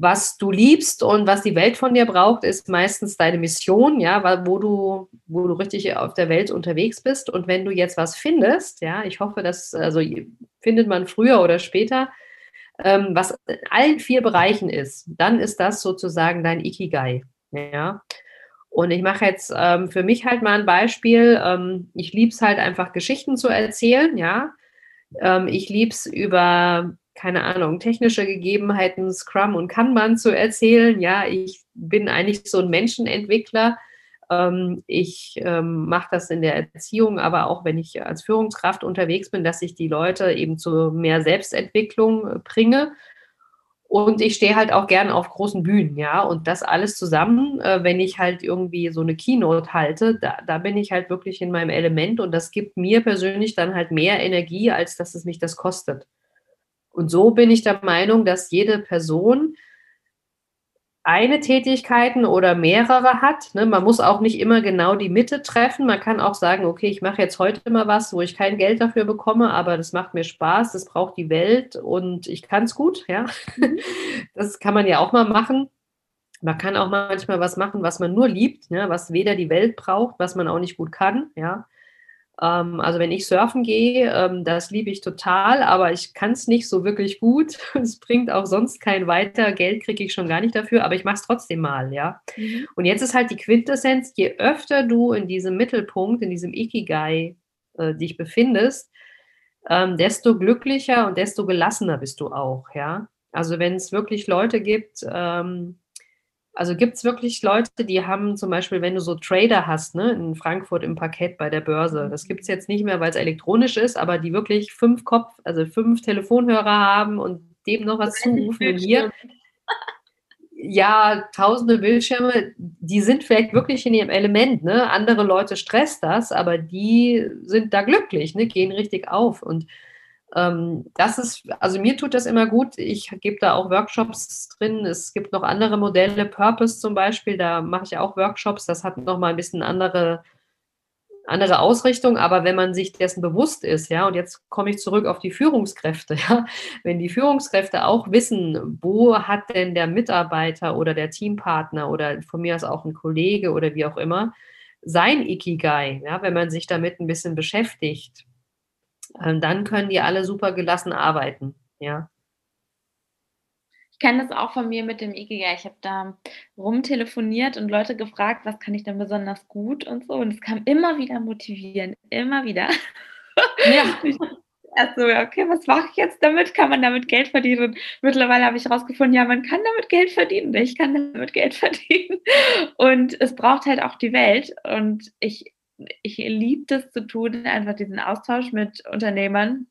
was du liebst und was die Welt von dir braucht, ist meistens deine Mission, ja, wo du, wo du richtig auf der Welt unterwegs bist. Und wenn du jetzt was findest, ja, ich hoffe, dass, also findet man früher oder später, ähm, was in allen vier Bereichen ist, dann ist das sozusagen dein Ikigai, ja. Und ich mache jetzt ähm, für mich halt mal ein Beispiel. Ähm, ich liebe es halt einfach, Geschichten zu erzählen, ja. Ähm, ich liebe es über keine Ahnung, technische Gegebenheiten, Scrum und Kanban zu erzählen. Ja, ich bin eigentlich so ein Menschenentwickler. Ähm, ich ähm, mache das in der Erziehung, aber auch wenn ich als Führungskraft unterwegs bin, dass ich die Leute eben zu mehr Selbstentwicklung äh, bringe. Und ich stehe halt auch gern auf großen Bühnen, ja. Und das alles zusammen, äh, wenn ich halt irgendwie so eine Keynote halte, da, da bin ich halt wirklich in meinem Element und das gibt mir persönlich dann halt mehr Energie, als dass es mich das kostet. Und so bin ich der Meinung, dass jede Person eine Tätigkeiten oder mehrere hat. Ne? Man muss auch nicht immer genau die Mitte treffen. Man kann auch sagen, okay, ich mache jetzt heute mal was, wo ich kein Geld dafür bekomme, aber das macht mir Spaß, das braucht die Welt und ich kann es gut. Ja? Mhm. (laughs) Das kann man ja auch mal machen. Man kann auch manchmal was machen, was man nur liebt, ne? was weder die Welt braucht, was man auch nicht gut kann. Ja? Ähm, also wenn ich surfen gehe, ähm, das liebe ich total, aber ich kann es nicht so wirklich gut. (laughs) Es bringt auch sonst kein weiter. Geld kriege ich schon gar nicht dafür, aber ich mache es trotzdem mal, ja. Mhm. Und jetzt ist halt die Quintessenz, je öfter du in diesem Mittelpunkt, in diesem Ikigai äh, dich befindest, ähm, desto glücklicher und desto gelassener bist du auch, ja. Also wenn es wirklich Leute gibt, ähm, also gibt es wirklich Leute, die haben zum Beispiel, wenn du so Trader hast, ne, in Frankfurt im Parkett bei der Börse, das gibt es jetzt nicht mehr, weil es elektronisch ist, aber die wirklich fünf Kopf, also fünf Telefonhörer haben und dem noch was zurufen und hier. (laughs) Ja, tausende Bildschirme, die sind vielleicht wirklich in ihrem Element, ne? Andere Leute stresst das, aber die sind da glücklich, ne? Gehen richtig auf. Und das ist, also mir tut das immer gut. Ich gebe da auch Workshops drin. Es gibt noch andere Modelle, Purpose zum Beispiel, da mache ich auch Workshops. Das hat nochmal ein bisschen andere, andere Ausrichtung, aber wenn man sich dessen bewusst ist, ja, und jetzt komme ich zurück auf die Führungskräfte, (laughs) ja, wenn die Führungskräfte auch wissen, wo hat denn der Mitarbeiter oder der Teampartner oder von mir aus auch ein Kollege oder wie auch immer sein Ikigai, ja, wenn man sich damit ein bisschen beschäftigt, dann können die alle super gelassen arbeiten. Ja. Ich kenne das auch von mir mit dem Ikigai. Ich habe da rumtelefoniert und Leute gefragt, was kann ich denn besonders gut und so. Und es kam immer wieder motivieren, immer wieder. Ja. (laughs) Erst so, okay, was mache ich jetzt damit? Kann man damit Geld verdienen? Und mittlerweile habe ich herausgefunden, ja, man kann damit Geld verdienen. Ich kann damit Geld (laughs) verdienen. Und es braucht halt auch die Welt. Und ich, ich liebe das zu tun, einfach diesen Austausch mit Unternehmern.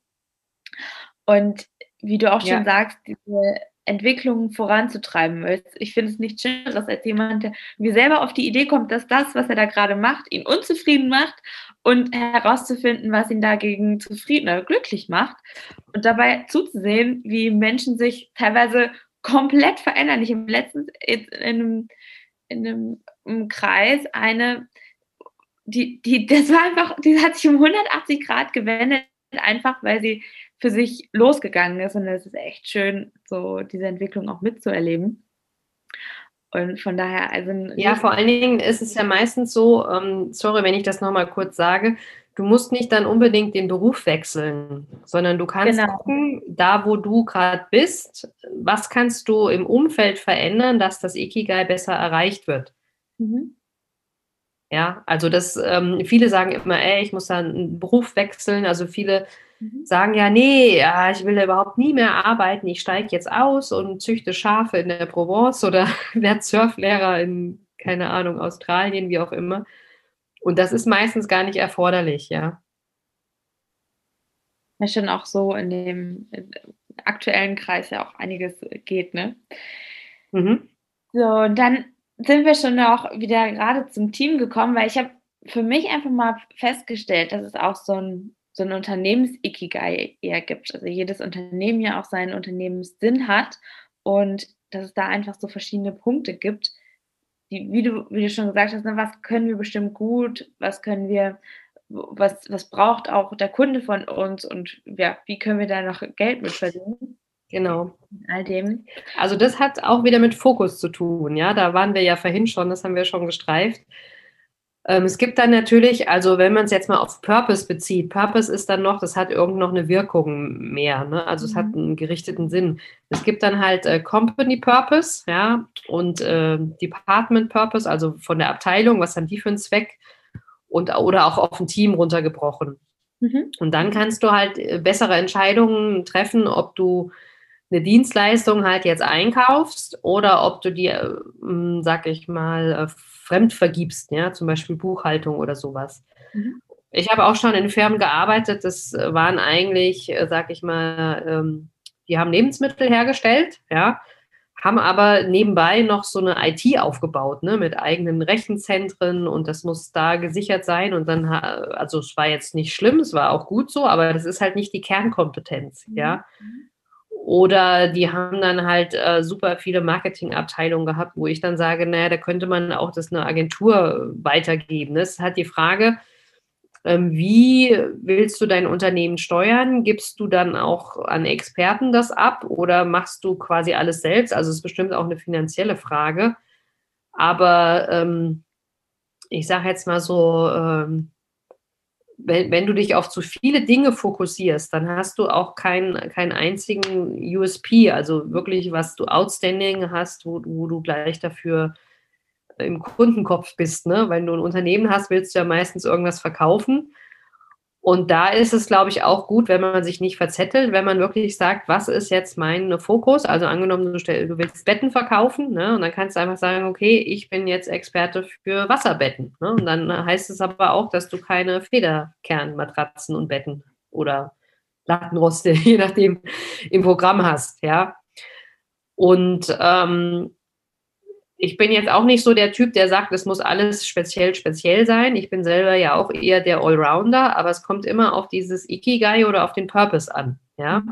Und wie du auch schon ja. sagst, diese Entwicklung voranzutreiben. Ich finde es nichts Schöneres als jemand, der mir selber auf die Idee kommt, dass das, was er da gerade macht, ihn unzufrieden macht und herauszufinden, was ihn dagegen zufrieden oder glücklich macht und dabei zuzusehen, wie Menschen sich teilweise komplett verändern. Ich habe letztens in einem, in einem Kreis eine, die, die, das war einfach, die hat sich um 180 Grad gewendet, einfach weil sie für sich losgegangen ist. Und es ist echt schön, so diese Entwicklung auch mitzuerleben. Und von daher, also. Ja, vor allen Dingen ist es ja meistens so, ähm, sorry, wenn ich das nochmal kurz sage, du musst nicht dann unbedingt den Beruf wechseln, sondern du kannst genau. gucken, da wo du gerade bist, was kannst du im Umfeld verändern, dass das Ikigai besser erreicht wird. Mhm. Ja, also das, ähm, viele sagen immer, ey, ich muss dann einen Beruf wechseln. Also viele mhm. sagen ja, nee, ja, ich will da überhaupt nie mehr arbeiten, ich steige jetzt aus und züchte Schafe in der Provence oder (laughs) werde Surflehrer in, keine Ahnung, Australien, wie auch immer. Und das ist meistens gar nicht erforderlich, ja. Ja, schon auch so in dem aktuellen Kreis ja auch einiges geht, ne? Mhm. So, und dann sind wir schon auch wieder gerade zum Team gekommen, weil ich habe für mich einfach mal festgestellt, dass es auch so ein so ein Unternehmens-Ikigai eher gibt. Also jedes Unternehmen ja auch seinen Unternehmenssinn hat und dass es da einfach so verschiedene Punkte gibt, die, wie du, wie du schon gesagt hast, ne, was können wir bestimmt gut, was können wir, was, was braucht auch der Kunde von uns und ja, wie können wir da noch Geld mit verdienen? Genau. All dem. Also das hat auch wieder mit Fokus zu tun, ja. Da waren wir ja vorhin schon, das haben wir schon gestreift. Ähm, es gibt dann natürlich, also wenn man es jetzt mal auf Purpose bezieht, Purpose ist dann noch, das hat irgend noch eine Wirkung mehr, ne? also es hat mhm. einen gerichteten Sinn. Es gibt dann halt äh, Company Purpose, ja, und äh, Department Purpose, also von der Abteilung, was haben die für einen Zweck und oder auch auf ein Team runtergebrochen. Mhm. Und dann kannst du halt äh, bessere Entscheidungen treffen, ob du eine Dienstleistung halt jetzt einkaufst oder ob du dir, äh, sag ich mal, äh, fremd vergibst, ja, zum Beispiel Buchhaltung oder sowas. Mhm. Ich habe auch schon in Firmen gearbeitet, das waren eigentlich, äh, sag ich mal, ähm, die haben Lebensmittel hergestellt, ja, haben aber nebenbei noch so eine IT aufgebaut, ne, mit eigenen Rechenzentren und das muss da gesichert sein und dann, also es war jetzt nicht schlimm, es war auch gut so, aber das ist halt nicht die Kernkompetenz, mhm. Oder die haben dann halt äh, super viele Marketingabteilungen gehabt, wo ich dann sage, naja, da könnte man auch das eine Agentur weitergeben. Das ist halt die Frage, ähm, wie willst du dein Unternehmen steuern? Gibst du dann auch an Experten das ab oder machst du quasi alles selbst? Also es ist bestimmt auch eine finanzielle Frage. Aber ähm, ich sage jetzt mal so, ähm, wenn, wenn du dich auf zu viele Dinge fokussierst, dann hast du auch keinen keinen einzigen USP, also wirklich, was du outstanding hast, wo, wo du gleich dafür im Kundenkopf bist. Ne? Wenn du ein Unternehmen hast, willst du ja meistens irgendwas verkaufen. Und da ist es, glaube ich, auch gut, wenn man sich nicht verzettelt, wenn man wirklich sagt, was ist jetzt mein Fokus? Also angenommen, du, willst Betten verkaufen, ne? und dann kannst du einfach sagen, okay, ich bin jetzt Experte für Wasserbetten. Ne? Und dann heißt es aber auch, dass du keine Federkernmatratzen und Betten oder Lattenroste, (laughs) je nachdem, im Programm hast, ja. Und ähm, ich bin jetzt auch nicht so der Typ, der sagt, es muss alles speziell, speziell sein. Ich bin selber ja auch eher der Allrounder, aber es kommt immer auf dieses Ikigai oder auf den Purpose an. Ja,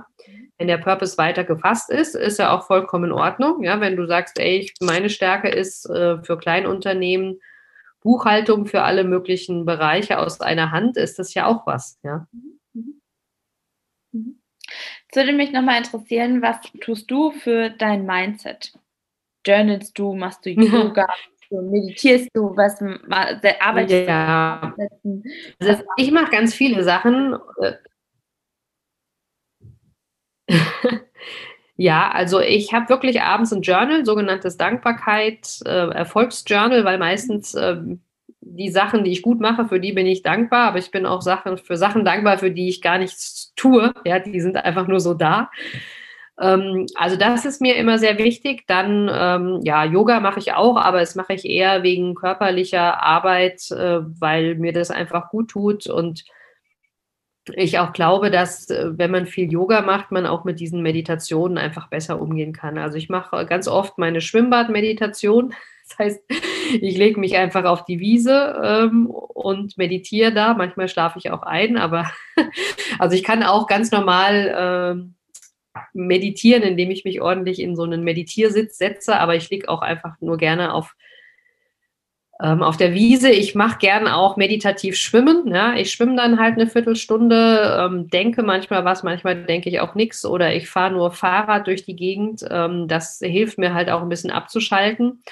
wenn der Purpose weiter gefasst ist, ist er auch vollkommen in Ordnung. Ja, wenn du sagst, ey, meine Stärke ist äh, für Kleinunternehmen Buchhaltung für alle möglichen Bereiche aus einer Hand, ist das ja auch was. Ja. Mhm. Mhm. Es würde mich nochmal interessieren, was tust du für dein Mindset? Journalst du, machst du (laughs) Yoga, meditierst du, was arbeitest ja. du? Also ich mache ganz viele Sachen. Äh, (laughs) Ja, also ich habe wirklich abends ein Journal, sogenanntes Dankbarkeit, äh, Erfolgsjournal, weil meistens äh, die Sachen, die ich gut mache, für die bin ich dankbar, aber ich bin auch Sachen, für Sachen dankbar, für die ich gar nichts tue. Ja, die sind einfach nur so da. Ähm, also das ist mir immer sehr wichtig. Dann, ähm, ja, Yoga mache ich auch, aber es mache ich eher wegen körperlicher Arbeit, äh, weil mir das einfach gut tut und ich auch glaube, dass äh, wenn man viel Yoga macht, man auch mit diesen Meditationen einfach besser umgehen kann. Also ich mache ganz oft meine Schwimmbadmeditation. (laughs) Das heißt, ich lege mich einfach auf die Wiese ähm, und meditiere da. Manchmal schlafe ich auch ein, aber (laughs) also ich kann auch ganz normal äh, meditieren, indem ich mich ordentlich in so einen Meditiersitz setze, aber ich liege auch einfach nur gerne auf ähm, auf der Wiese. Ich mache gern auch meditativ schwimmen. Ja? Ich schwimme dann halt eine Viertelstunde, ähm, denke manchmal was, manchmal denke ich auch nichts oder ich fahre nur Fahrrad durch die Gegend. Ähm, das hilft mir halt auch ein bisschen abzuschalten.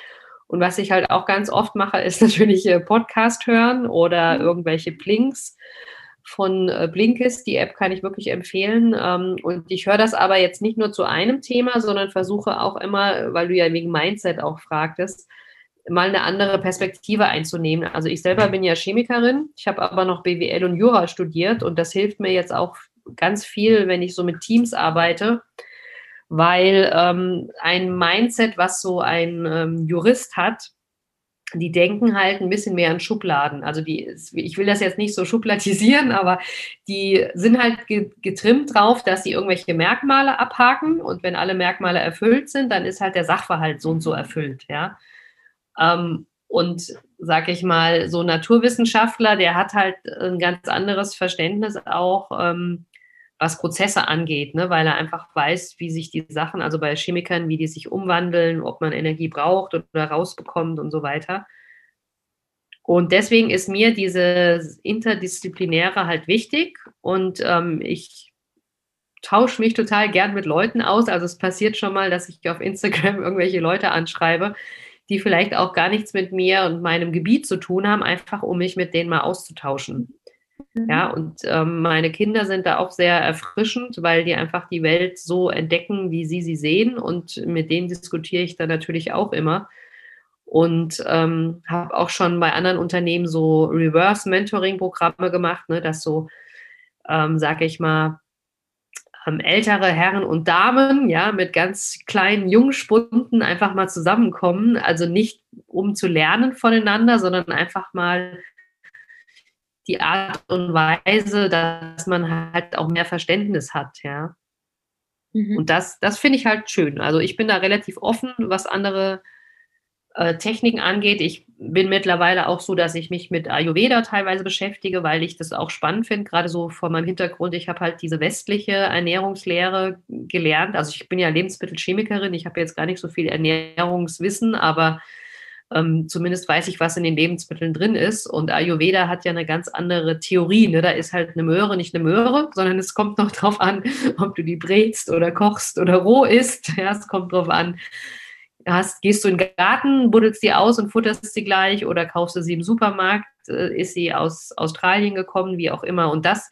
Und was ich halt auch ganz oft mache, ist (laughs) natürlich äh, Podcast hören oder mhm. irgendwelche Blinks von äh, Blinkist. Die App kann ich wirklich empfehlen. Ähm, und ich höre das aber jetzt nicht nur zu einem Thema, sondern versuche auch immer, weil du ja wegen Mindset auch fragtest, mal eine andere Perspektive einzunehmen. Also ich selber bin ja Chemikerin, ich habe aber noch BWL und Jura studiert und das hilft mir jetzt auch ganz viel, wenn ich so mit Teams arbeite, weil ähm, ein Mindset, was so ein ähm, Jurist hat, die denken halt ein bisschen mehr an Schubladen. Also die, ich will das jetzt nicht so schubladisieren, (laughs) aber die sind halt getrimmt drauf, dass sie irgendwelche Merkmale abhaken und wenn alle Merkmale erfüllt sind, dann ist halt der Sachverhalt so und so erfüllt, ja. Ähm, und sag ich mal, so Naturwissenschaftler, der hat halt ein ganz anderes Verständnis auch, ähm, was Prozesse angeht, ne? weil er einfach weiß, wie sich die Sachen, also bei Chemikern, wie die sich umwandeln, ob man Energie braucht oder rausbekommt und so weiter. Und deswegen ist mir diese Interdisziplinäre halt wichtig und ähm, ich tausche mich total gern mit Leuten aus. Also es passiert schon mal, dass ich auf Instagram (laughs) irgendwelche Leute anschreibe, die vielleicht auch gar nichts mit mir und meinem Gebiet zu tun haben, einfach um mich mit denen mal auszutauschen. Mhm. Ja, und ähm, meine Kinder sind da auch sehr erfrischend, weil die einfach die Welt so entdecken, wie sie sie sehen. Und mit denen diskutiere ich dann natürlich auch immer. Und ähm, habe auch schon bei anderen Unternehmen so Reverse-Mentoring-Programme gemacht, ne, dass so, ähm, sage ich mal, ähm, ältere Herren und Damen, ja, mit ganz kleinen Jungspunden einfach mal zusammenkommen. Also nicht um zu lernen voneinander, sondern einfach mal die Art und Weise, dass man halt auch mehr Verständnis hat, ja. Mhm. Und das, das finde ich halt schön. Also ich bin da relativ offen, was andere äh, Techniken angeht. Ich bin mittlerweile auch so, dass ich mich mit Ayurveda teilweise beschäftige, weil ich das auch spannend finde, gerade so vor meinem Hintergrund. Ich habe halt diese westliche Ernährungslehre gelernt. Also ich bin ja Lebensmittelchemikerin, ich habe jetzt gar nicht so viel Ernährungswissen, aber ähm, zumindest weiß ich, was in den Lebensmitteln drin ist. Und Ayurveda hat ja eine ganz andere Theorie. Ne? Da ist halt eine Möhre nicht eine Möhre, sondern es kommt noch (laughs) drauf an, ob du die brätst oder kochst oder roh isst. Ja, es kommt drauf an, hast, gehst du in den Garten, buddelst die aus und futterst sie gleich oder kaufst du sie im Supermarkt, äh, ist sie aus Australien gekommen, wie auch immer. Und das,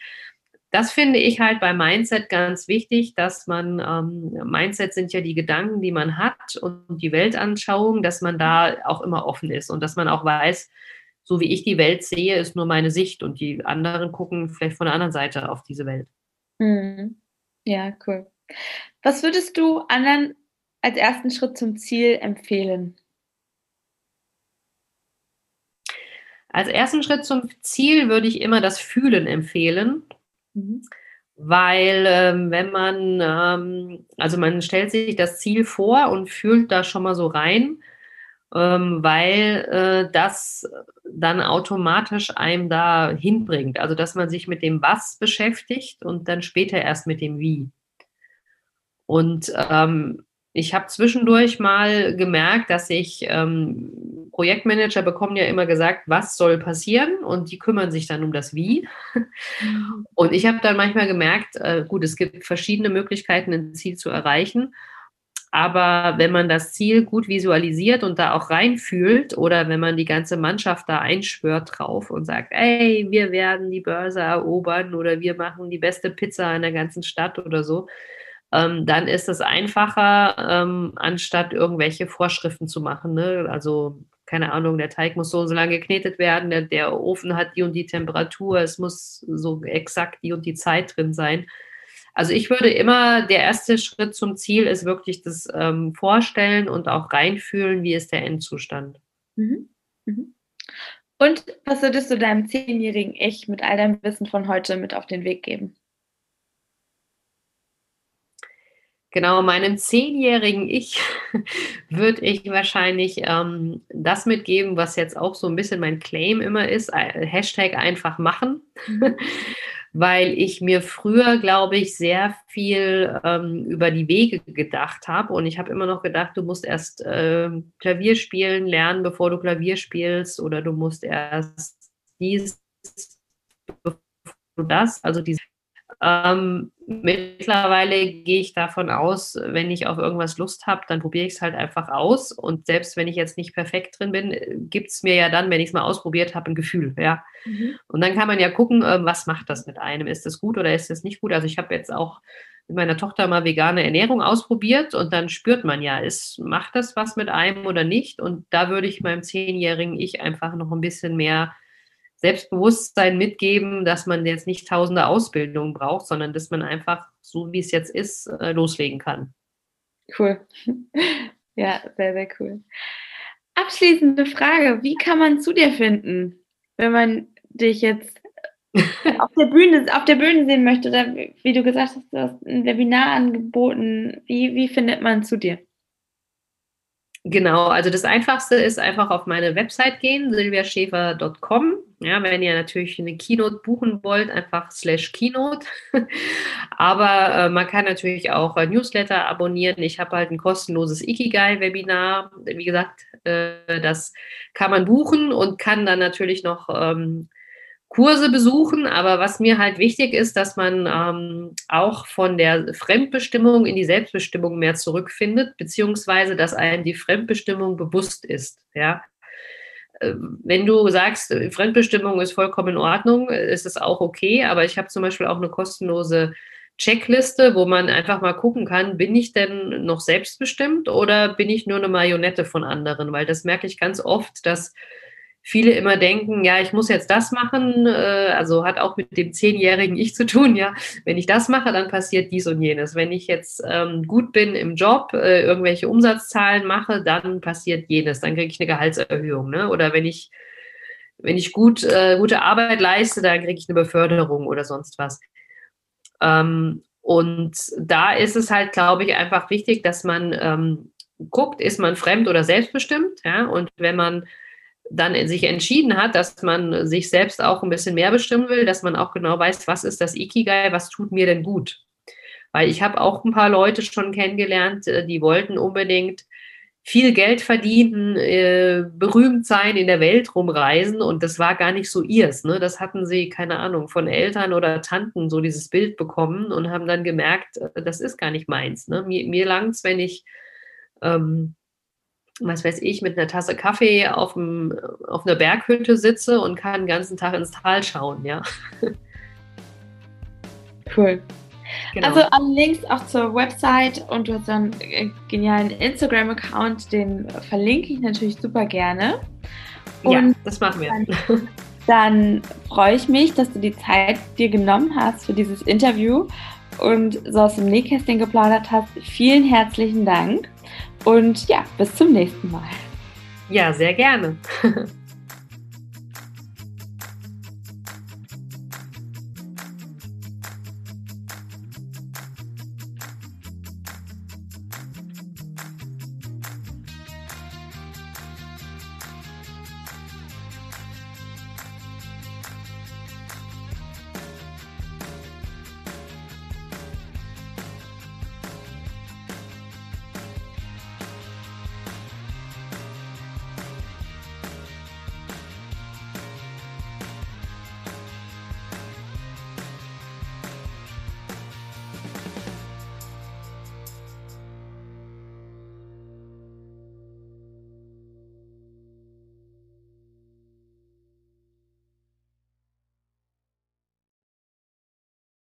das finde ich halt bei Mindset ganz wichtig, dass man, ähm, Mindset sind ja die Gedanken, die man hat und die Weltanschauung, dass man da auch immer offen ist und dass man auch weiß, so wie ich die Welt sehe, ist nur meine Sicht und die anderen gucken vielleicht von der anderen Seite auf diese Welt. Mhm. Ja, cool. Was würdest du anderen als ersten Schritt zum Ziel empfehlen? Als ersten Schritt zum Ziel würde ich immer das Fühlen empfehlen, mhm. weil ähm, wenn man, ähm, also man stellt sich das Ziel vor und fühlt da schon mal so rein, ähm, weil äh, das dann automatisch einem da hinbringt. Also dass man sich mit dem Was beschäftigt und dann später erst mit dem Wie. Und ähm, ich habe zwischendurch mal gemerkt, dass ich ähm, Projektmanager bekommen ja immer gesagt, was soll passieren und die kümmern sich dann um das Wie. Mhm. Und ich habe dann manchmal gemerkt, äh, gut, es gibt verschiedene Möglichkeiten, ein Ziel zu erreichen. Aber wenn man das Ziel gut visualisiert und da auch reinfühlt oder wenn man die ganze Mannschaft da einschwört drauf und sagt, ey, wir werden die Börse erobern oder wir machen die beste Pizza in der ganzen Stadt oder so, ähm, dann ist es einfacher, ähm, anstatt irgendwelche Vorschriften zu machen. Ne? Also keine Ahnung, der Teig muss so und so lange geknetet werden, der, der, Ofen hat die und die Temperatur, es muss so exakt die und die Zeit drin sein. Also ich würde immer, der erste Schritt zum Ziel ist wirklich das ähm, Vorstellen und auch reinfühlen, wie ist der Endzustand. Mhm. Mhm. Und was würdest du deinem zehnjährigen Ich mit all deinem Wissen von heute mit auf den Weg geben? Genau, meinem zehnjährigen Ich (laughs) würde ich wahrscheinlich ähm, das mitgeben, was jetzt auch so ein bisschen mein Claim immer ist, äh, Hashtag einfach machen, mhm. (laughs) weil ich mir früher, glaube ich, sehr viel ähm, über die Wege gedacht habe und ich habe immer noch gedacht, du musst erst äh, Klavier spielen lernen, bevor du Klavier spielst. Oder du musst erst dies, bevor du das, also diese ähm, mittlerweile gehe ich davon aus, wenn ich auf irgendwas Lust habe, dann probiere ich es halt einfach aus. Und selbst wenn ich jetzt nicht perfekt drin bin, gibt es mir ja dann, wenn ich es mal ausprobiert habe, ein Gefühl. Ja. Mhm. Und dann kann man ja gucken, äh, was macht das mit einem? Ist das gut oder ist das nicht gut? Also ich habe jetzt auch mit meiner Tochter mal vegane Ernährung ausprobiert und dann spürt man ja, ist, macht das was mit einem oder nicht? Und da würde ich meinem zehnjährigen Ich einfach noch ein bisschen mehr Selbstbewusstsein mitgeben, dass man jetzt nicht tausende Ausbildungen braucht, sondern dass man einfach, so wie es jetzt ist, äh, loslegen kann. Cool. (laughs) Ja, sehr, sehr cool. Abschließende Frage: Wie kann man zu dir finden, wenn man dich jetzt auf der Bühne, auf der Bühne sehen möchte? Oder wie du gesagt hast, du hast ein Webinar angeboten. Wie, wie findet man zu dir? Genau, also das Einfachste ist einfach auf meine Website gehen, silviaschäfer.com. Ja, wenn ihr natürlich eine Keynote buchen wollt, einfach slash Keynote. (laughs) Aber äh, man kann natürlich auch äh, Newsletter abonnieren. Ich habe halt ein kostenloses Ikigai-Webinar. Wie gesagt, äh, das kann man buchen und kann dann natürlich noch ähm, Kurse besuchen, aber was mir halt wichtig ist, dass man ähm, auch von der Fremdbestimmung in die Selbstbestimmung mehr zurückfindet, beziehungsweise dass einem die Fremdbestimmung bewusst ist. Ja, wenn du sagst, Fremdbestimmung ist vollkommen in Ordnung, ist es auch okay, aber ich habe zum Beispiel auch eine kostenlose Checkliste, wo man einfach mal gucken kann, bin ich denn noch selbstbestimmt oder bin ich nur eine Marionette von anderen? Weil das merke ich ganz oft, dass viele immer denken, ja, ich muss jetzt das machen, äh, also hat auch mit dem zehnjährigen Ich zu tun, ja, wenn ich das mache, dann passiert dies und jenes. Wenn ich jetzt ähm, gut bin im Job, äh, irgendwelche Umsatzzahlen mache, dann passiert jenes, dann kriege ich eine Gehaltserhöhung, ne? Oder wenn ich wenn ich gut, äh, gute Arbeit leiste, dann kriege ich eine Beförderung oder sonst was. Ähm, und da ist es halt, glaube ich, einfach wichtig, dass man ähm, guckt, ist man fremd oder selbstbestimmt, ja, und wenn man dann sich entschieden hat, dass man sich selbst auch ein bisschen mehr bestimmen will, dass man auch genau weiß, was ist das Ikigai, was tut mir denn gut. Weil ich habe auch ein paar Leute schon kennengelernt, äh, die wollten unbedingt viel Geld verdienen, äh, berühmt sein, in der Welt rumreisen und das war gar nicht so ihrs. Ne? Das hatten sie, keine Ahnung, von Eltern oder Tanten so dieses Bild bekommen und haben dann gemerkt, äh, das ist gar nicht meins. Ne? Mir, mir es, wenn ich ähm, was weiß ich, mit einer Tasse Kaffee auf, dem, auf einer Berghütte sitze und kann den ganzen Tag ins Tal schauen, ja. Cool. Genau. Also alle Links auch zur Website und du hast einen äh, genialen Instagram-Account, den verlinke ich natürlich super gerne. Und ja, das machen wir. Dann, (laughs) dann freue ich mich, dass du die Zeit dir genommen hast für dieses Interview und so aus dem Nähkästchen geplaudert hast. Vielen herzlichen Dank. Und ja, bis zum nächsten Mal. Ja, sehr gerne. (laughs)